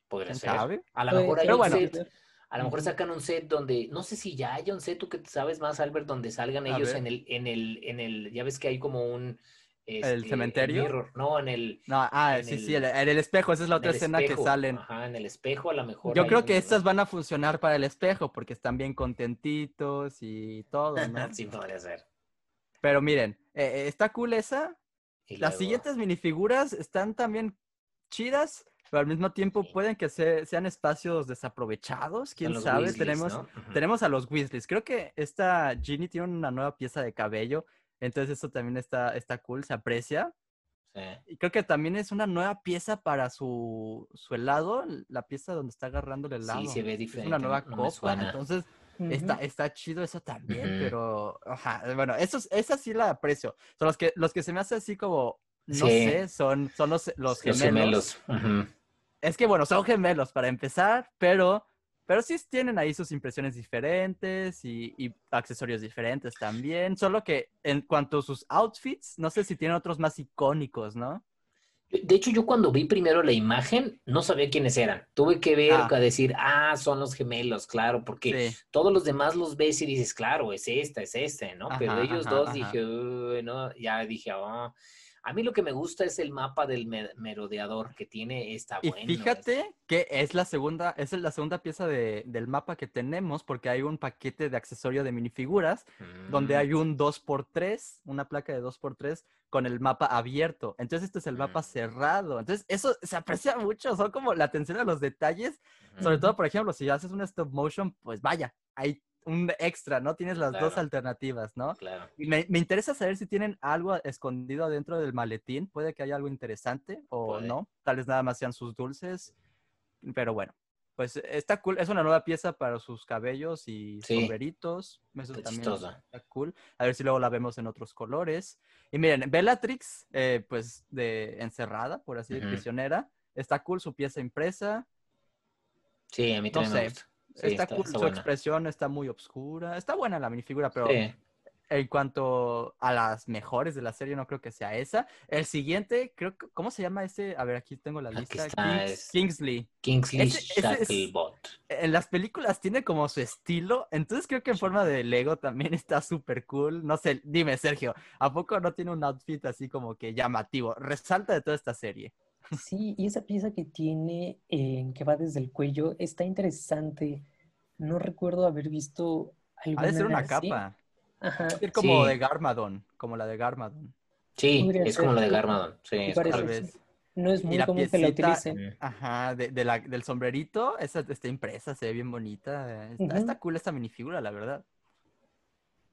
Podría ¿Quién ser. sabe? A lo mejor hay Pero un bueno. set, a lo mejor sacan un set donde, no sé si ya haya un set, tú que sabes más, Albert, donde salgan A ellos ver. en el, en el, en el, ya ves que hay como un este, cementerio? mirror, no, en el, No, ah, En sí, sí, el- el- en el espejo, esa es la otra el escena que espejo. salen. Ajá, en el espejo a lo mejor. Yo creo un- que estas van a funcionar para el espejo porque están bien contentitos y todo, ¿no? sí, podría ser. Pero miren, eh, eh, está cool esa. Y Las luego- siguientes minifiguras están también chidas, pero al mismo tiempo Sí. pueden que se- sean espacios desaprovechados, quién sabe. Weasleys, tenemos, ¿no? Tenemos a los Weasleys. Creo que esta Ginny tiene una nueva pieza de cabello, entonces eso también está, está cool, se aprecia. Sí. Y creo que también es una nueva pieza para su, su helado, la pieza donde está agarrando el helado. Sí, se ve es diferente. una nueva no copa, entonces Ujú. está, está chido eso también, Ujú. pero ajá, bueno, eso, es- esa sí la aprecio. Son los que, los que se me hace así como, no Sí. sé, son, son los, los gemelos. Ujú. Es que bueno, son gemelos para empezar, pero, pero sí tienen ahí sus impresiones diferentes y, y accesorios diferentes también. Solo que en cuanto a sus outfits, no sé si tienen otros más icónicos, ¿no? De hecho, yo cuando vi primero la imagen, no sabía quiénes eran. Tuve que ver, Ah. a decir, ah, son los gemelos, claro, porque Sí. todos los demás los ves y dices, claro, es esta, es este, ¿no? Pero Ajá, ellos ajá, dos ajá. dije, "Uy", no, ya dije, ah. A mí lo que me gusta es el mapa del me- merodeador que tiene, está Y bueno. fíjate que es la segunda, es la segunda pieza de- del mapa que tenemos, porque hay un paquete de accesorio de minifiguras, es- donde Mm, hay un 2x3, una placa de 2x3 con el mapa abierto. Entonces este es el mapa Mm. cerrado. Entonces eso se aprecia mucho, son como la atención a los detalles. Sobre todo, por ejemplo, si haces un stop motion, pues vaya, hay un extra, ¿no? Tienes las dos alternativas, ¿no? Claro. Y me, me interesa saber si tienen algo escondido adentro del maletín. Puede que haya algo interesante o Puede. no. Tal vez nada más sean sus dulces. Pero bueno. pues está cool. Es una nueva pieza para sus cabellos y Sí. sombreritos. Eso también está cool. A ver si luego la vemos en otros colores. Y miren, Bellatrix, eh, pues de encerrada, por así decirlo, prisionera. Está cool su pieza impresa. Sí, a mí No también me sé. gusta. Sí, está, está, cool, está su buena. expresión está muy obscura. Está buena la minifigura, pero Sí. en cuanto a las mejores de la serie, no creo que sea esa. El siguiente, creo que, ¿cómo se llama ese? A ver, aquí tengo la Aquí lista. está, Kings- Kingsley. Kingsley Ese- ese es- Shacklebot. En las películas tiene como su estilo, entonces creo que en forma de Lego también está súper cool. No sé, dime, Sergio, ¿a poco no tiene un outfit así como que llamativo? Resalta de toda esta serie. Sí, y esa pieza que tiene, eh, que va desde el cuello, está interesante. No recuerdo haber visto Ha alguna de ser una así. capa. Ajá. Ha como Sí. de Garmadon, como la de Garmadon. Sí, es como la de. Garmadon. Sí, Me es parece, Tal vez. No es muy común que la utilicen. Ajá, de, de la, del sombrerito, esa está impresa, se ve bien bonita. Está, cool esta minifigura, la verdad.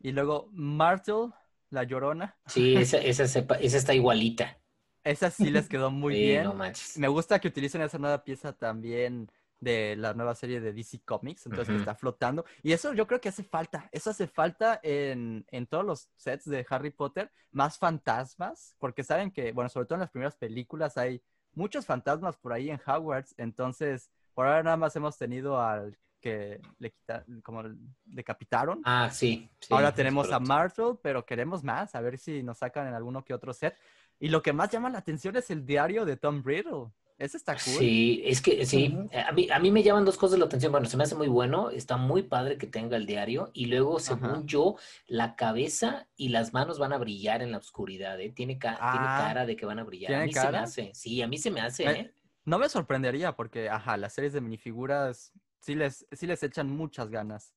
Y luego Martel, la llorona. Sí, esa, esa, sepa- esa está igualita. Esa sí les quedó muy Sí, bien. no. Me gusta que utilicen esa nueva pieza también de la nueva serie de DC Comics, entonces que está flotando. Y eso yo creo que hace falta. Eso hace falta en, en todos los sets de Harry Potter, más fantasmas, porque saben que, bueno, sobre todo en las primeras películas hay muchos fantasmas por ahí en Hogwarts, entonces por ahora nada más hemos tenido al que le quita, como decapitaron. Ah, sí. sí, Ahora tenemos a. Marshall, pero queremos más, a ver si nos sacan en alguno que otro set. Y lo que más llama la atención es el diario de Tom Riddle. Ese está cool. Sí, es que sí, a mí, a mí me llaman dos cosas la atención. Bueno, se me hace muy bueno, está muy padre que tenga el diario y luego, según Ajá. yo, la cabeza y las manos van a brillar en la oscuridad, ¿eh? Tiene, ca- tiene Ah, cara de que van a brillar. A ¿tiene mí se me hace, sí, a mí se me hace, Me- ¿eh? No me sorprendería porque, ajá, las series de minifiguras sí les, sí les echan muchas ganas.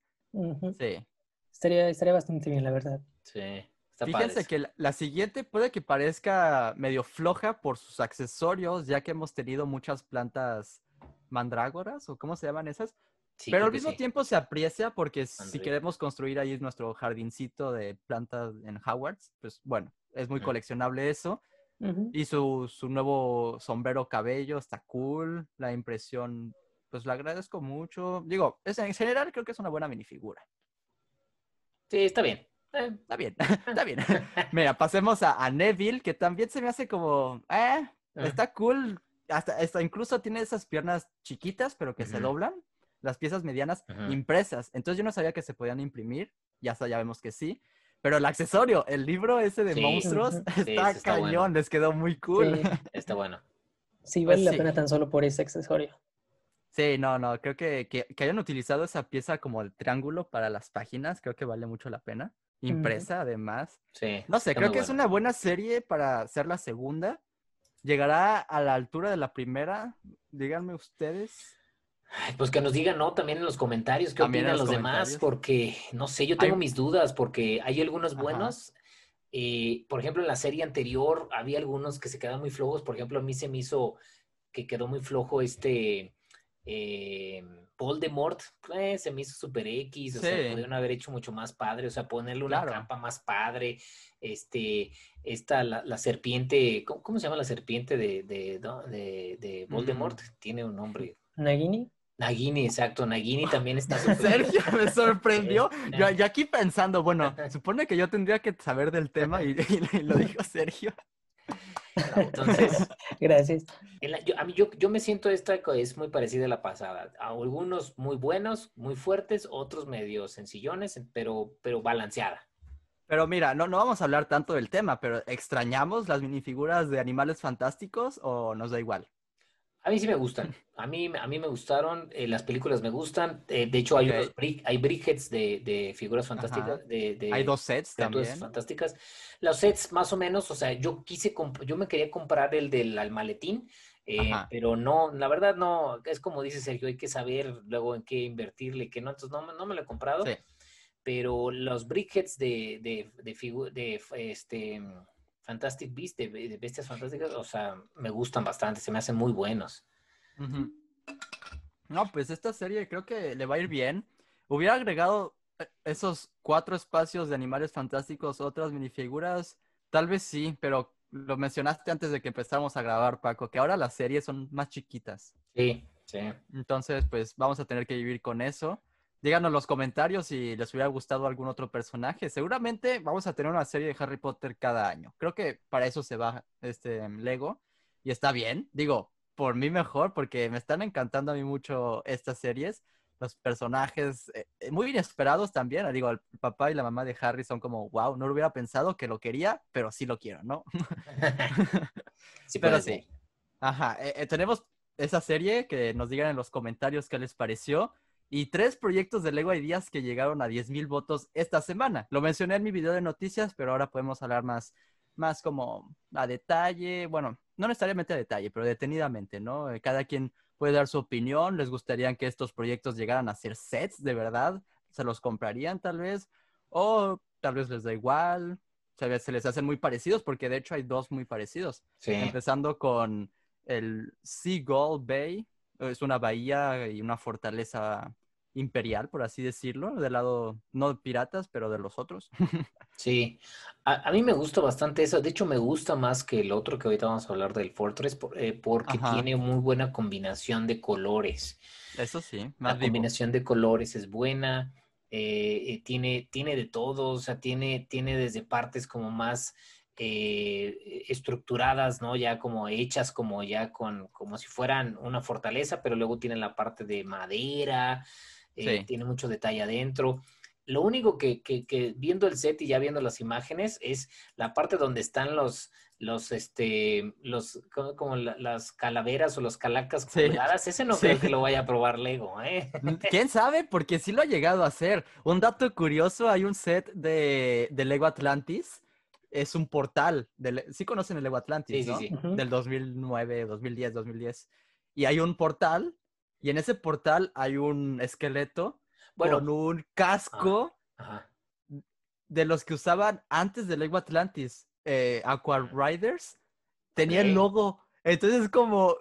Sí. Estaría, estaría bastante bien, la verdad. Sí, está Fíjense padre. que la, la siguiente puede que parezca medio floja por sus accesorios, ya que hemos tenido muchas plantas mandrágoras, o cómo se llaman esas. Sí, Pero al mismo sí. tiempo se aprecia porque si queremos construir ahí nuestro jardincito de plantas en Hogwarts, pues bueno, es muy Mm. coleccionable eso. Y su, su nuevo sombrero cabello está cool. La impresión, pues la agradezco mucho. Digo, es, en general creo que es una buena minifigura. Sí, está bien. Está bien, está bien. Mira, pasemos a, a Neville, que también se me hace como, eh, Ah. está cool. Hasta, hasta incluso tiene esas piernas chiquitas, pero que se doblan. Las piezas medianas impresas. Entonces yo no sabía que se podían imprimir. Ya sa- ya vemos que sí. Pero el accesorio, el libro ese de Sí. monstruos, está cañón, bueno. les quedó muy cool. Sí, Está bueno. sí, Pues vale la sí. pena tan solo por ese accesorio. Sí, no, no, creo que, que, que hayan utilizado esa pieza como el triángulo para las páginas, creo que vale mucho la pena. Impresa, además. Sí. No sé, creo que es una buena serie para ser la segunda. ¿Llegará a la altura de la primera? Díganme ustedes. Ay, Pues que nos digan, ¿no? También en los comentarios qué También opinan los los demás, porque no sé, yo tengo Hay- mis dudas, porque hay algunos buenos. eh, por ejemplo, en la serie anterior había algunos que se quedaban muy flojos. Por ejemplo, a mí se me hizo que quedó muy flojo este eh, Voldemort. eh, se me hizo super X, o sea, pudieron haber hecho mucho más padre, o sea, ponerle una Claro. capa más padre. Este, esta, la, la serpiente, ¿cómo, cómo se llama la serpiente de, de, de- de Voldemort? Tiene un nombre. Nagini. Nagini, exacto. Nagini también está súper Sergio me sorprendió. Sí. Yo, yo aquí pensando, bueno, supone que yo tendría que saber del tema y, y lo dijo Sergio. Entonces, Gracias. en la- yo, a mí, yo, yo me siento esta es muy parecida a la pasada. A algunos muy buenos, muy fuertes, otros medio sencillones, pero, pero balanceada. Pero mira, no, no vamos a hablar tanto del tema, pero ¿extrañamos las minifiguras de animales fantásticos o nos da igual? A mí sí me gustan. A mí, a mí me gustaron, eh, las películas me gustan. eh, de hecho, hay, Ok. unos brick- hay brickheads de, de figuras fantásticas. De, de Hay dos sets también. fantásticas. Los sets, más o menos, o sea, yo quise, yo me quería comprar el del al maletín, eh, pero no, la verdad no, es como dice Sergio, hay que saber luego en qué invertirle, que no, entonces no, me- no me lo he comprado. Sí. Pero los brickheads de, de, de, de este Fantastic Beasts, de, de bestias fantásticas, o sea, me gustan bastante, se me hacen muy buenos. No, pues esta serie creo que le va a ir bien. Hubiera agregado eh, esos cuatro espacios de animales fantásticos, otras minifiguras, tal vez sí, pero lo mencionaste antes de que empezáramos a grabar, Paco, que ahora las series son más chiquitas. Sí, Sí. Entonces, pues vamos a tener que vivir con eso. Díganos los comentarios si les hubiera gustado algún otro personaje. Seguramente vamos a tener una serie de Harry Potter cada año. Creo que para eso se va este Lego. Y está bien. Digo, por mí mejor, porque me están encantando a mí mucho estas series. Los personajes eh, eh, muy inesperados también. Digo, el papá y la mamá de Harry son como, wow, no lo hubiera pensado que lo quería, pero sí lo quiero, ¿no? sí, pero sí. Ajá, eh, eh, tenemos esa serie que nos digan en los comentarios qué les pareció. Y tres proyectos de Lego Ideas que llegaron a 10.000 votos esta semana. Lo mencioné en mi video de noticias, pero ahora podemos hablar más, más como a detalle. Bueno, no necesariamente a detalle, pero detenidamente, ¿no? Eh, Cada quien puede dar su opinión. ¿Les gustaría que estos proyectos llegaran a ser sets de verdad? ¿Se los comprarían tal vez? O tal vez les da igual. Se, les hacen muy parecidos, porque de hecho hay dos muy parecidos. Sí. Empezando con el Seagull Bay. Es una bahía y una fortaleza imperial, por así decirlo, del lado, no piratas, pero de los otros. Sí, a, a mí me gusta bastante eso. De hecho, me gusta más que el otro que ahorita vamos a hablar del Fortress por- eh, porque Ajá. tiene muy buena combinación de colores. Eso sí, La más vivo. combinación de colores es buena. eh, eh, tiene, tiene de todo, o sea, tiene, tiene desde partes como más eh, estructuradas, ¿no? Ya como hechas como ya con, como si fueran una fortaleza, pero luego tiene la parte de madera, eh, Sí. tiene mucho detalle adentro. Lo único que, que- que viendo el set y ya viendo las imágenes es la parte donde están los, los, este, los, como, como la- las calaveras o los calacas Sí. colgadas. Ese no Sí. creo que lo vaya a probar Lego, ¿eh? ¿Quién sabe? Porque sí lo ha llegado a hacer. Un dato curioso, hay un set de, de Lego Atlantis. Es un portal. De, Le- sí conocen el Lego Atlantis, Sí, sí, ¿no? Del 2009, 2010, 2010. Y hay un portal. Y en ese portal hay un esqueleto Bueno, con un casco ajá. de los que usaban antes de Lego Atlantis, eh, Aqua Riders, tenía el logo. Entonces es como,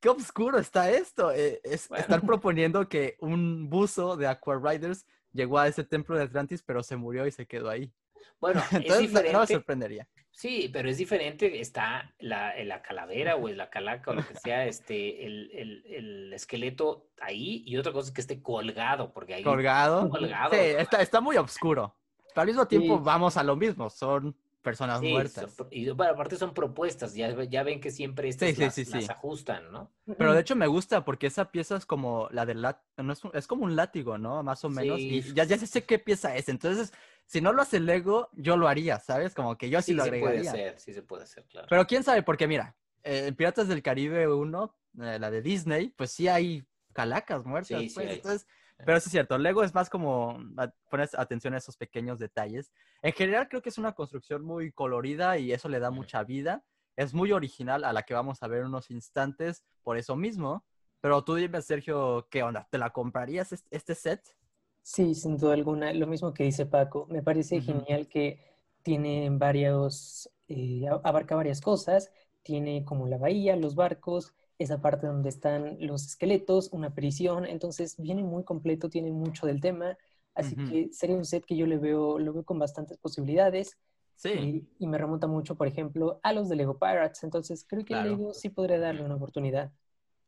qué oscuro está esto. Eh, es, Bueno. Están proponiendo que un buzo de Aqua Riders llegó a ese templo de Atlantis, pero se murió y se quedó ahí. Bueno, es Entonces no- me diferente. sorprendería. Sí, pero es diferente. Está la, la calavera o la calaca o lo que sea, este, el, el, el esqueleto ahí y otra cosa es que esté colgado, porque ahí Colgado. colgado. Sí, está, está muy oscuro. Pero al mismo tiempo Sí. vamos a lo mismo, son personas Sí, muertas. y bueno, aparte son propuestas, ya, ya ven que siempre estas Sí, las, las ajustan, ¿no? Pero de hecho me gusta porque esa pieza es como la del no es, un- es como un látigo, ¿no? Más o menos. Y ya, ya sé qué pieza es. Entonces, si no lo hace Lego, yo lo haría, ¿sabes? Como que yo sí, Sí, lo sí puede agregaría. ser, sí se puede hacer, claro. Pero quién sabe, porque mira, eh, Piratas del Caribe 1, eh, la de Disney, pues sí hay calacas muertas. Sí, sí pues, entonces, pero sí es cierto, Lego es más como pones atención a esos pequeños detalles. En general creo que es una construcción muy colorida y eso le da mucha vida. Es muy original a la que vamos a ver unos instantes por eso mismo. Pero tú dime, Sergio, ¿qué onda? ¿Te la comprarías est- este set? Sí, sin duda alguna. Lo mismo que dice Paco. Me parece genial que tiene varios, eh, abarca varias cosas. Tiene como la bahía, los barcos, esa parte donde están los esqueletos, una prisión. Entonces viene muy completo, tiene mucho del tema. Así que sería un set que yo le veo, lo veo con bastantes posibilidades. Sí. Y, y me remonta mucho, por ejemplo, a los de Lego Pirates. Entonces creo que Claro. Lego sí podría darle una oportunidad.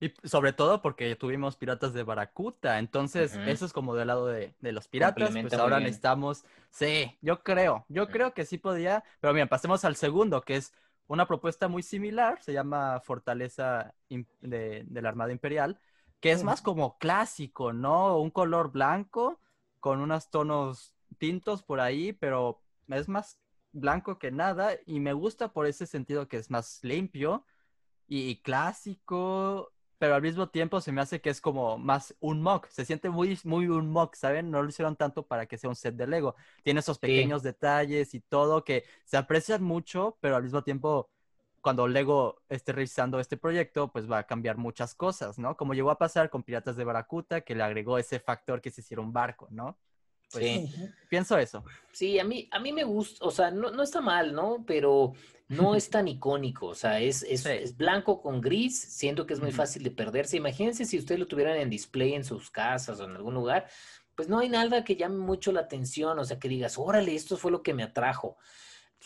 Y sobre todo porque tuvimos piratas de Baracuta, entonces eso es como del lado de, de los piratas, pues ahora necesitamos, sí, yo creo, yo creo que sí podía, pero bien, pasemos al segundo, que es una propuesta muy similar, se llama Fortaleza de, de la Armada Imperial, que es más como clásico, ¿no? Un color blanco con unos tonos tintos por ahí, pero es más blanco que nada y me gusta por ese sentido que es más limpio y clásico, pero al mismo tiempo se me hace que es como más un mock. Se siente muy, muy un mock, ¿saben? No lo hicieron tanto para que sea un set de Lego. Tiene esos pequeños detalles y todo que se aprecian mucho, pero al mismo tiempo, cuando Lego esté revisando este proyecto, pues va a cambiar muchas cosas, ¿no? Como llegó a pasar con Piratas de Baracuta, que le agregó ese factor que se hiciera un barco, ¿no? Pues, Sí. Ujú. Pienso eso. Sí, a mí, a mí me gusta, o sea, no, no está mal, ¿no? Pero no es tan icónico, o sea, es, es, Sí. es blanco con gris, siento que es muy fácil de perderse. Imagínense si ustedes lo tuvieran en display en sus casas o en algún lugar, pues no hay nada que llame mucho la atención, o sea, que digas, órale, esto fue lo que me atrajo.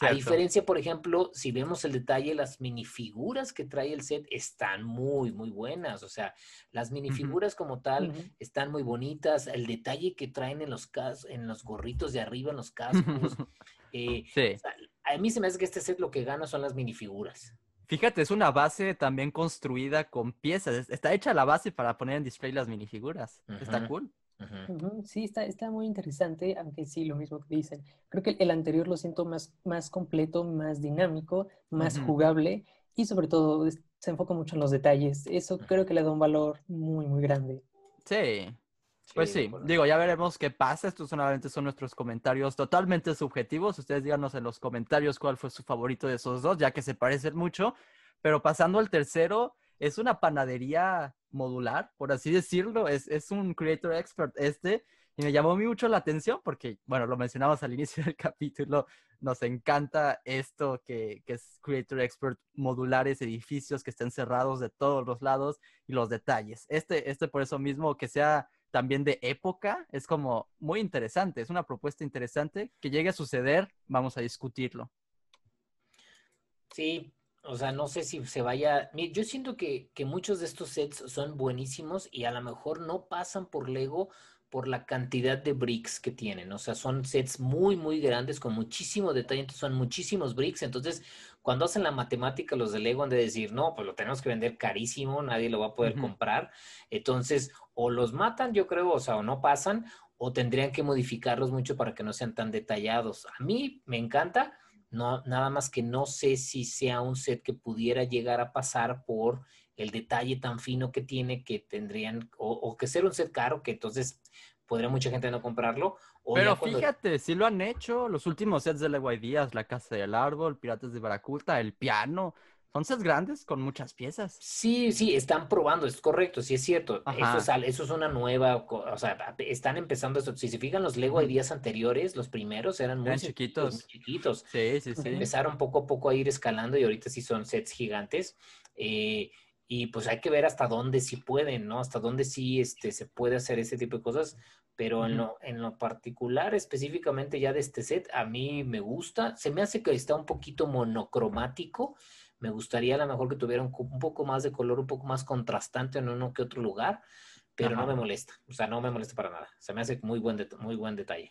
A diferencia, por ejemplo, si vemos el detalle, las minifiguras que trae el set están muy, muy buenas. O sea, las minifiguras como tal están muy bonitas. El detalle que traen en los, en los gorritos de arriba, en los cascos. Eh, a mí se me hace que este set lo que gana son las minifiguras. Fíjate, es una base también construida con piezas. Está hecha la base para poner en display las minifiguras. Está cool. Sí, está, está muy interesante, aunque sí, lo mismo que dicen. Creo que el anterior lo siento más, más completo, más dinámico, más jugable y sobre todo se enfoca mucho en los detalles. Eso creo que le da un valor muy, muy grande. Sí, pues sí, digo, ya veremos qué pasa. Estos solamente son nuestros comentarios totalmente subjetivos. Ustedes díganos en los comentarios cuál fue su favorito de esos dos, ya que se parecen mucho. Pero pasando al tercero, es una panadería modular, por así decirlo. Es, es un creator expert este. Y me llamó mucho la atención porque, bueno, lo mencionamos al inicio del capítulo, nos encanta esto que, que, es Creator Expert, modulares, edificios que estén cerrados de todos los lados y los detalles. Este, este por eso mismo, que sea también de época, es como muy interesante, es una propuesta interesante. Que llegue a suceder, vamos a discutirlo. Sí, o sea, no sé si se vaya. Yo siento que, que, muchos de estos sets son buenísimos y a lo mejor no pasan por Lego por la cantidad de bricks que tienen. O sea, son sets muy, muy grandes con muchísimo detalle. Entonces, son muchísimos bricks. Entonces, cuando hacen la matemática, los de Lego han de decir, no, pues lo tenemos que vender carísimo, nadie lo va a poder comprar. Entonces, o los matan, yo creo, o sea, o no pasan, o tendrían que modificarlos mucho para que no sean tan detallados. A mí me encanta no, nada más que no sé si sea un set que pudiera llegar a pasar por el detalle tan fino que tiene que tendrían, o, que ser un set caro que entonces podría mucha gente no comprarlo. Pero fíjate, si lo han hecho, los últimos sets de Lego Ideas, La Casa del Árbol, Piratas de Baracuta, El Piano, son sets grandes con muchas piezas. Sí, sí, están probando, es correcto, sí es cierto. Eso es, eso es, una nueva, o sea, están empezando esto. Si se fijan, los Lego Ideas anteriores, los primeros eran muy, chiquitos. chiquitos. Sí, sí, sí. Empezaron poco a poco a ir escalando y ahorita sí son sets gigantes. Eh, y pues hay que ver hasta dónde sí pueden, ¿no? Hasta dónde sí este, se puede hacer ese tipo de cosas. Pero en, lo, en lo particular, específicamente ya de este set, a mí me gusta. Se me hace que está un poquito monocromático. Me gustaría a lo mejor que tuviera un, poco más de color, un poco más contrastante en uno que otro lugar, pero no me molesta. O sea, no me molesta para nada. Se me hace muy buen, muy buen detalle.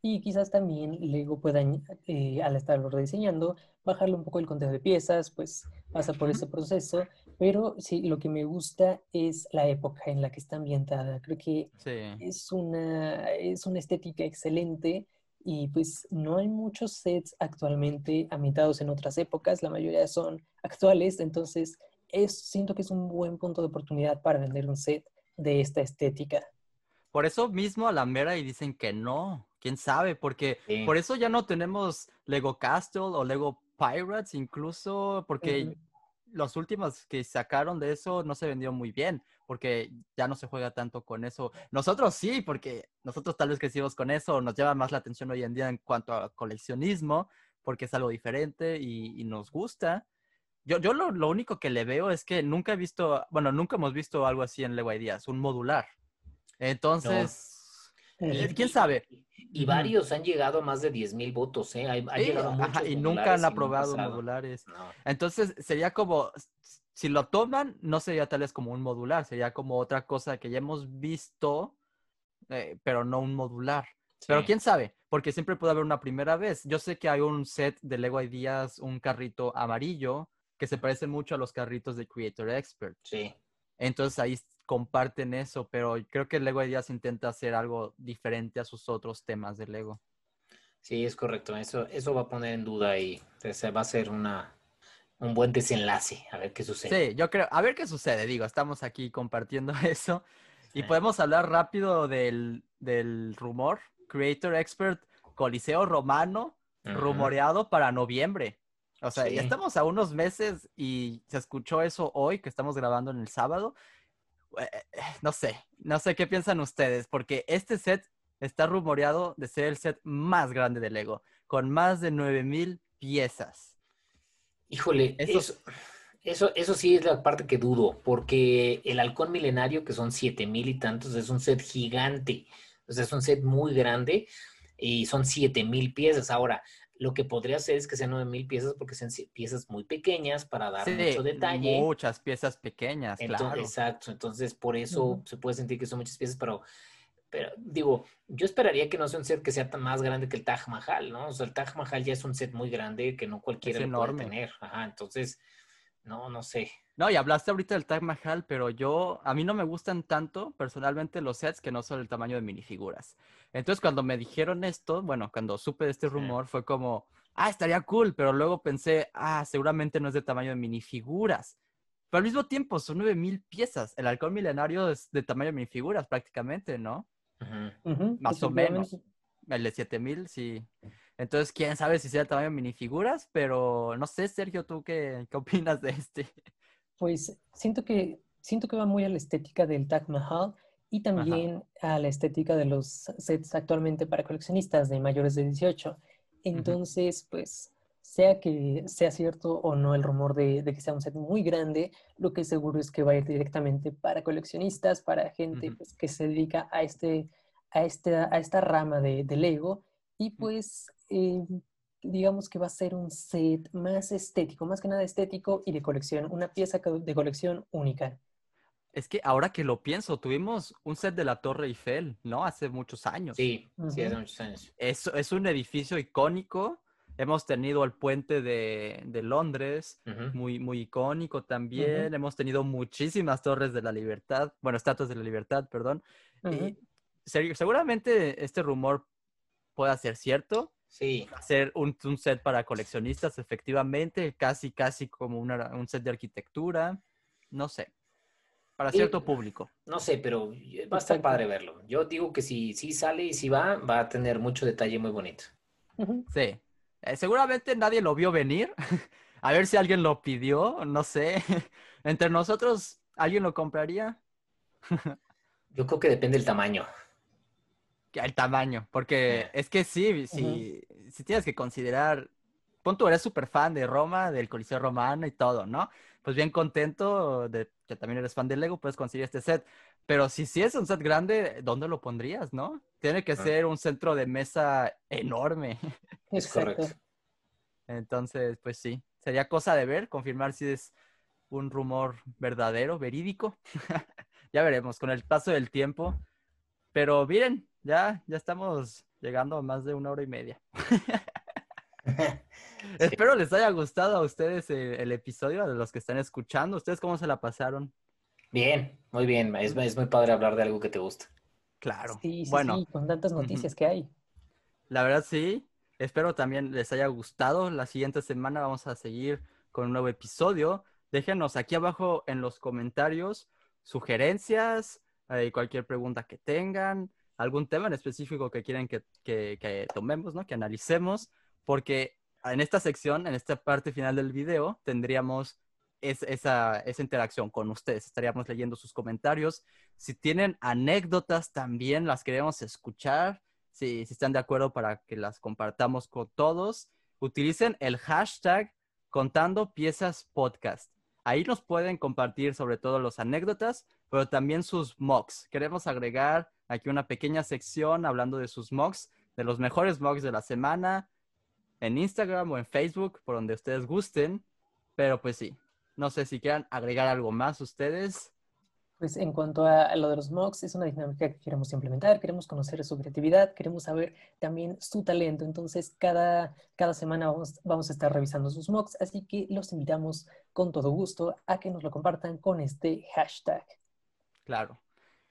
Y quizás también Lego pueda, eh, al estarlo rediseñando, bajarle un poco el conteo de piezas, pues pasa por ese proceso. Pero sí, lo que me gusta es la época en la que está ambientada. Creo que es, una, es una estética excelente y pues no hay muchos sets actualmente ambientados en otras épocas, la mayoría son actuales, entonces es, siento que es un buen punto de oportunidad para vender un set de esta estética. Por eso mismo a la mera y dicen que no, quién sabe, porque por eso ya no tenemos Lego Castle o Lego Pirates incluso, porque los últimos que sacaron de eso no se vendió muy bien, porque ya no se juega tanto con eso. Nosotros sí, porque nosotros tal vez crecimos con eso, nos llama más la atención hoy en día en cuanto a coleccionismo, porque es algo diferente y, nos gusta. Yo, yo lo, lo, único que le veo es que nunca he visto, bueno, nunca hemos visto algo así en Lego Ideas, un modular. Entonces, eh, ¿quién sabe? Y varios han llegado a más de 10 mil votos, ¿eh? y nunca han aprobado modulares. Entonces, sería como, si lo toman, no sería tal vez como un modular, sería como otra cosa que ya hemos visto, eh, pero no un modular. Pero quién sabe, porque siempre puede haber una primera vez. Yo sé que hay un set de Lego Ideas, un carrito amarillo, que se parece mucho a los carritos de Creator Expert. Sí. Entonces ahí comparten eso, pero creo que Lego Ideas intenta hacer algo diferente a sus otros temas de Lego. Sí, es correcto. Eso, eso va a poner en duda y va a ser una, un buen desenlace. A ver qué sucede. Sí, yo creo, a ver qué sucede. Digo, estamos aquí compartiendo eso. Y podemos hablar rápido del, del rumor. Creator Expert Coliseo Romano, rumoreado para noviembre. O sea, ya estamos a unos meses y se escuchó eso hoy, que estamos grabando en el sábado. Eh, eh, no sé, no sé qué piensan ustedes, porque este set está rumoreado de ser el set más grande de Lego, con más de 9000 piezas. Híjole, eso, eso, eso sí es la parte que dudo, porque el halcón milenario, que son 7000 y tantos, es un set gigante. O sea, es un set muy grande y son 7000 piezas. Ahora, Lo que podría hacer es que sean 9000 piezas porque sean piezas muy pequeñas para dar mucho detalle. Muchas piezas pequeñas, claro. Exacto, entonces por eso se puede sentir que son muchas piezas, pero, pero digo, yo esperaría que no sea un set que sea tan más grande que el Taj Mahal, ¿no? O sea, el Taj Mahal ya es un set muy grande que no cualquiera lo puede tener. Ajá, entonces, no, no sé. No, y hablaste ahorita del Taj Mahal, pero yo, a mí no me gustan tanto personalmente los sets que no son el tamaño de minifiguras. Entonces, cuando me dijeron esto, bueno, cuando supe de este rumor, fue como, ah, estaría cool, pero luego pensé, ah, seguramente no es de tamaño de minifiguras. Pero al mismo tiempo, son 9000 piezas. El halcón milenario es de tamaño de minifiguras prácticamente, ¿no? Más o menos. El de 7000, sí. Entonces, quién sabe si sea el tamaño de minifiguras, pero no sé, Sergio, ¿tú qué, qué opinas de este? Pues siento que, siento que va muy a la estética del Taj Mahal y también a la estética de los sets actualmente para coleccionistas de mayores de 18. Entonces, pues, sea que sea cierto o no el rumor de, que sea un set muy grande, lo que seguro es que va a ir directamente para coleccionistas, para gente pues, que se dedica a, este, a, este, a esta rama de, de Lego. Y pues eh, digamos que va a ser un set más estético, más que nada estético y de colección, una pieza de colección única. Es que ahora que lo pienso, tuvimos un set de la Torre Eiffel, ¿no? Hace muchos años. Sí, sí, hace muchos años. Es, es un edificio icónico. Hemos tenido el puente de, de Londres, muy, muy icónico también. Hemos tenido muchísimas torres de la libertad, bueno, estatuas de la libertad, perdón. Y seguramente este rumor pueda ser cierto, Sí. Hacer un, un, set para coleccionistas, efectivamente, casi, casi como una, un set de arquitectura, no sé, para cierto público. No sé, pero va a estar padre verlo. Yo digo que si, si sale y si va, va a tener mucho detalle muy bonito. Sí, eh, seguramente nadie lo vio venir. a ver si alguien lo pidió, no sé. Entre nosotros, ¿alguien lo compraría? Yo creo que depende del tamaño el tamaño, porque es que sí, si, si tienes que considerar, pon tú eres súper fan de Roma, del Coliseo Romano y todo, ¿no? Pues bien contento de que también eres fan de Lego, puedes conseguir este set. Pero si sí es un set grande, ¿dónde lo pondrías, no? Tiene que ah. ser un centro de mesa enorme. Es correcto. Entonces, pues sí, sería cosa de ver, confirmar si es un rumor verdadero, verídico. ya veremos con el paso del tiempo. Pero miren, ya, ya estamos llegando a más de una hora y media. Espero les haya gustado a ustedes el, episodio, de los que están escuchando. ¿Ustedes cómo se la pasaron? Bien, muy bien. Es, es muy padre hablar de algo que te gusta. Claro. Sí, sí, bueno, con tantas noticias que hay. La verdad, sí. Espero también les haya gustado. La siguiente semana vamos a seguir con un nuevo episodio. Déjenos aquí abajo en los comentarios sugerencias, eh, cualquier pregunta que tengan algún tema en específico que quieren que, tomemos, ¿no? Que analicemos, porque en esta sección, en esta parte final del video, tendríamos esa, interacción con ustedes. Estaríamos leyendo sus comentarios. Si tienen anécdotas, también las queremos escuchar. Si, si están de acuerdo para que las compartamos con todos, utilicen el hashtag contando piezas podcast. Ahí nos pueden compartir sobre todo las anécdotas, pero también sus mocks. Queremos agregar aquí una pequeña sección hablando de sus mocks, de los mejores mocks de la semana, en Instagram o en Facebook, por donde ustedes gusten. Pero pues sí, no sé si quieran agregar algo más ustedes. Pues en cuanto a lo de los mocks, es una dinámica que queremos implementar, queremos conocer su creatividad, queremos saber también su talento. Entonces, cada, cada semana vamos, vamos a estar revisando sus mocks, así que los invitamos con todo gusto a que nos lo compartan con este hashtag. Claro.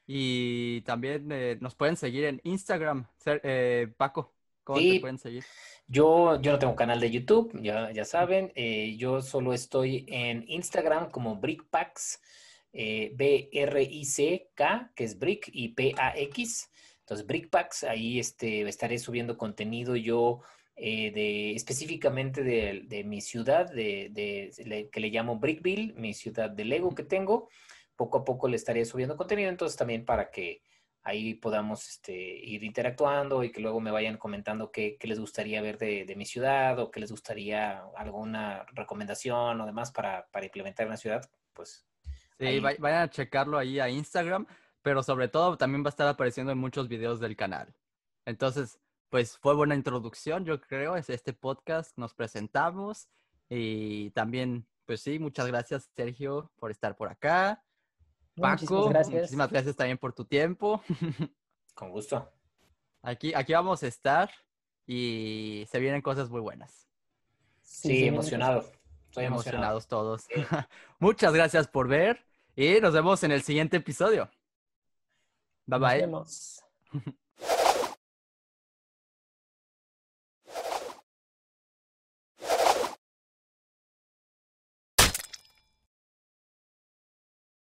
Y también eh, nos pueden seguir en Instagram. Eh, Paco, ¿cómo te pueden seguir? Yo, yo no tengo canal de YouTube, ya, ya saben. Eh, yo solo estoy en Instagram como Brickpacks, B-R-I-C-K, que es Brick, y P-A-X. Entonces, Brickpacks, ahí este, estaré subiendo contenido yo de, específicamente de, mi ciudad, de, que le llamo Brickville, mi ciudad de Lego que tengo poco a poco le estaré subiendo contenido, entonces también para que ahí podamos este, ir interactuando y que luego me vayan comentando qué, les gustaría ver de, mi ciudad o qué les gustaría alguna recomendación o demás para, implementar en la ciudad, pues. Sí, vayan a checarlo ahí a Instagram, pero sobre todo también va a estar apareciendo en muchos videos del canal. Entonces, pues fue buena introducción, yo creo, es este podcast, nos presentamos y también, pues sí, muchas gracias Sergio por estar por acá. Paco, muchísimas gracias también por tu tiempo. Con gusto. Aquí, aquí vamos a estar y se vienen cosas muy buenas. Sí, emocionado. Estoy emocionados todos. Muchas gracias por ver y nos vemos en el siguiente episodio. Bye bye.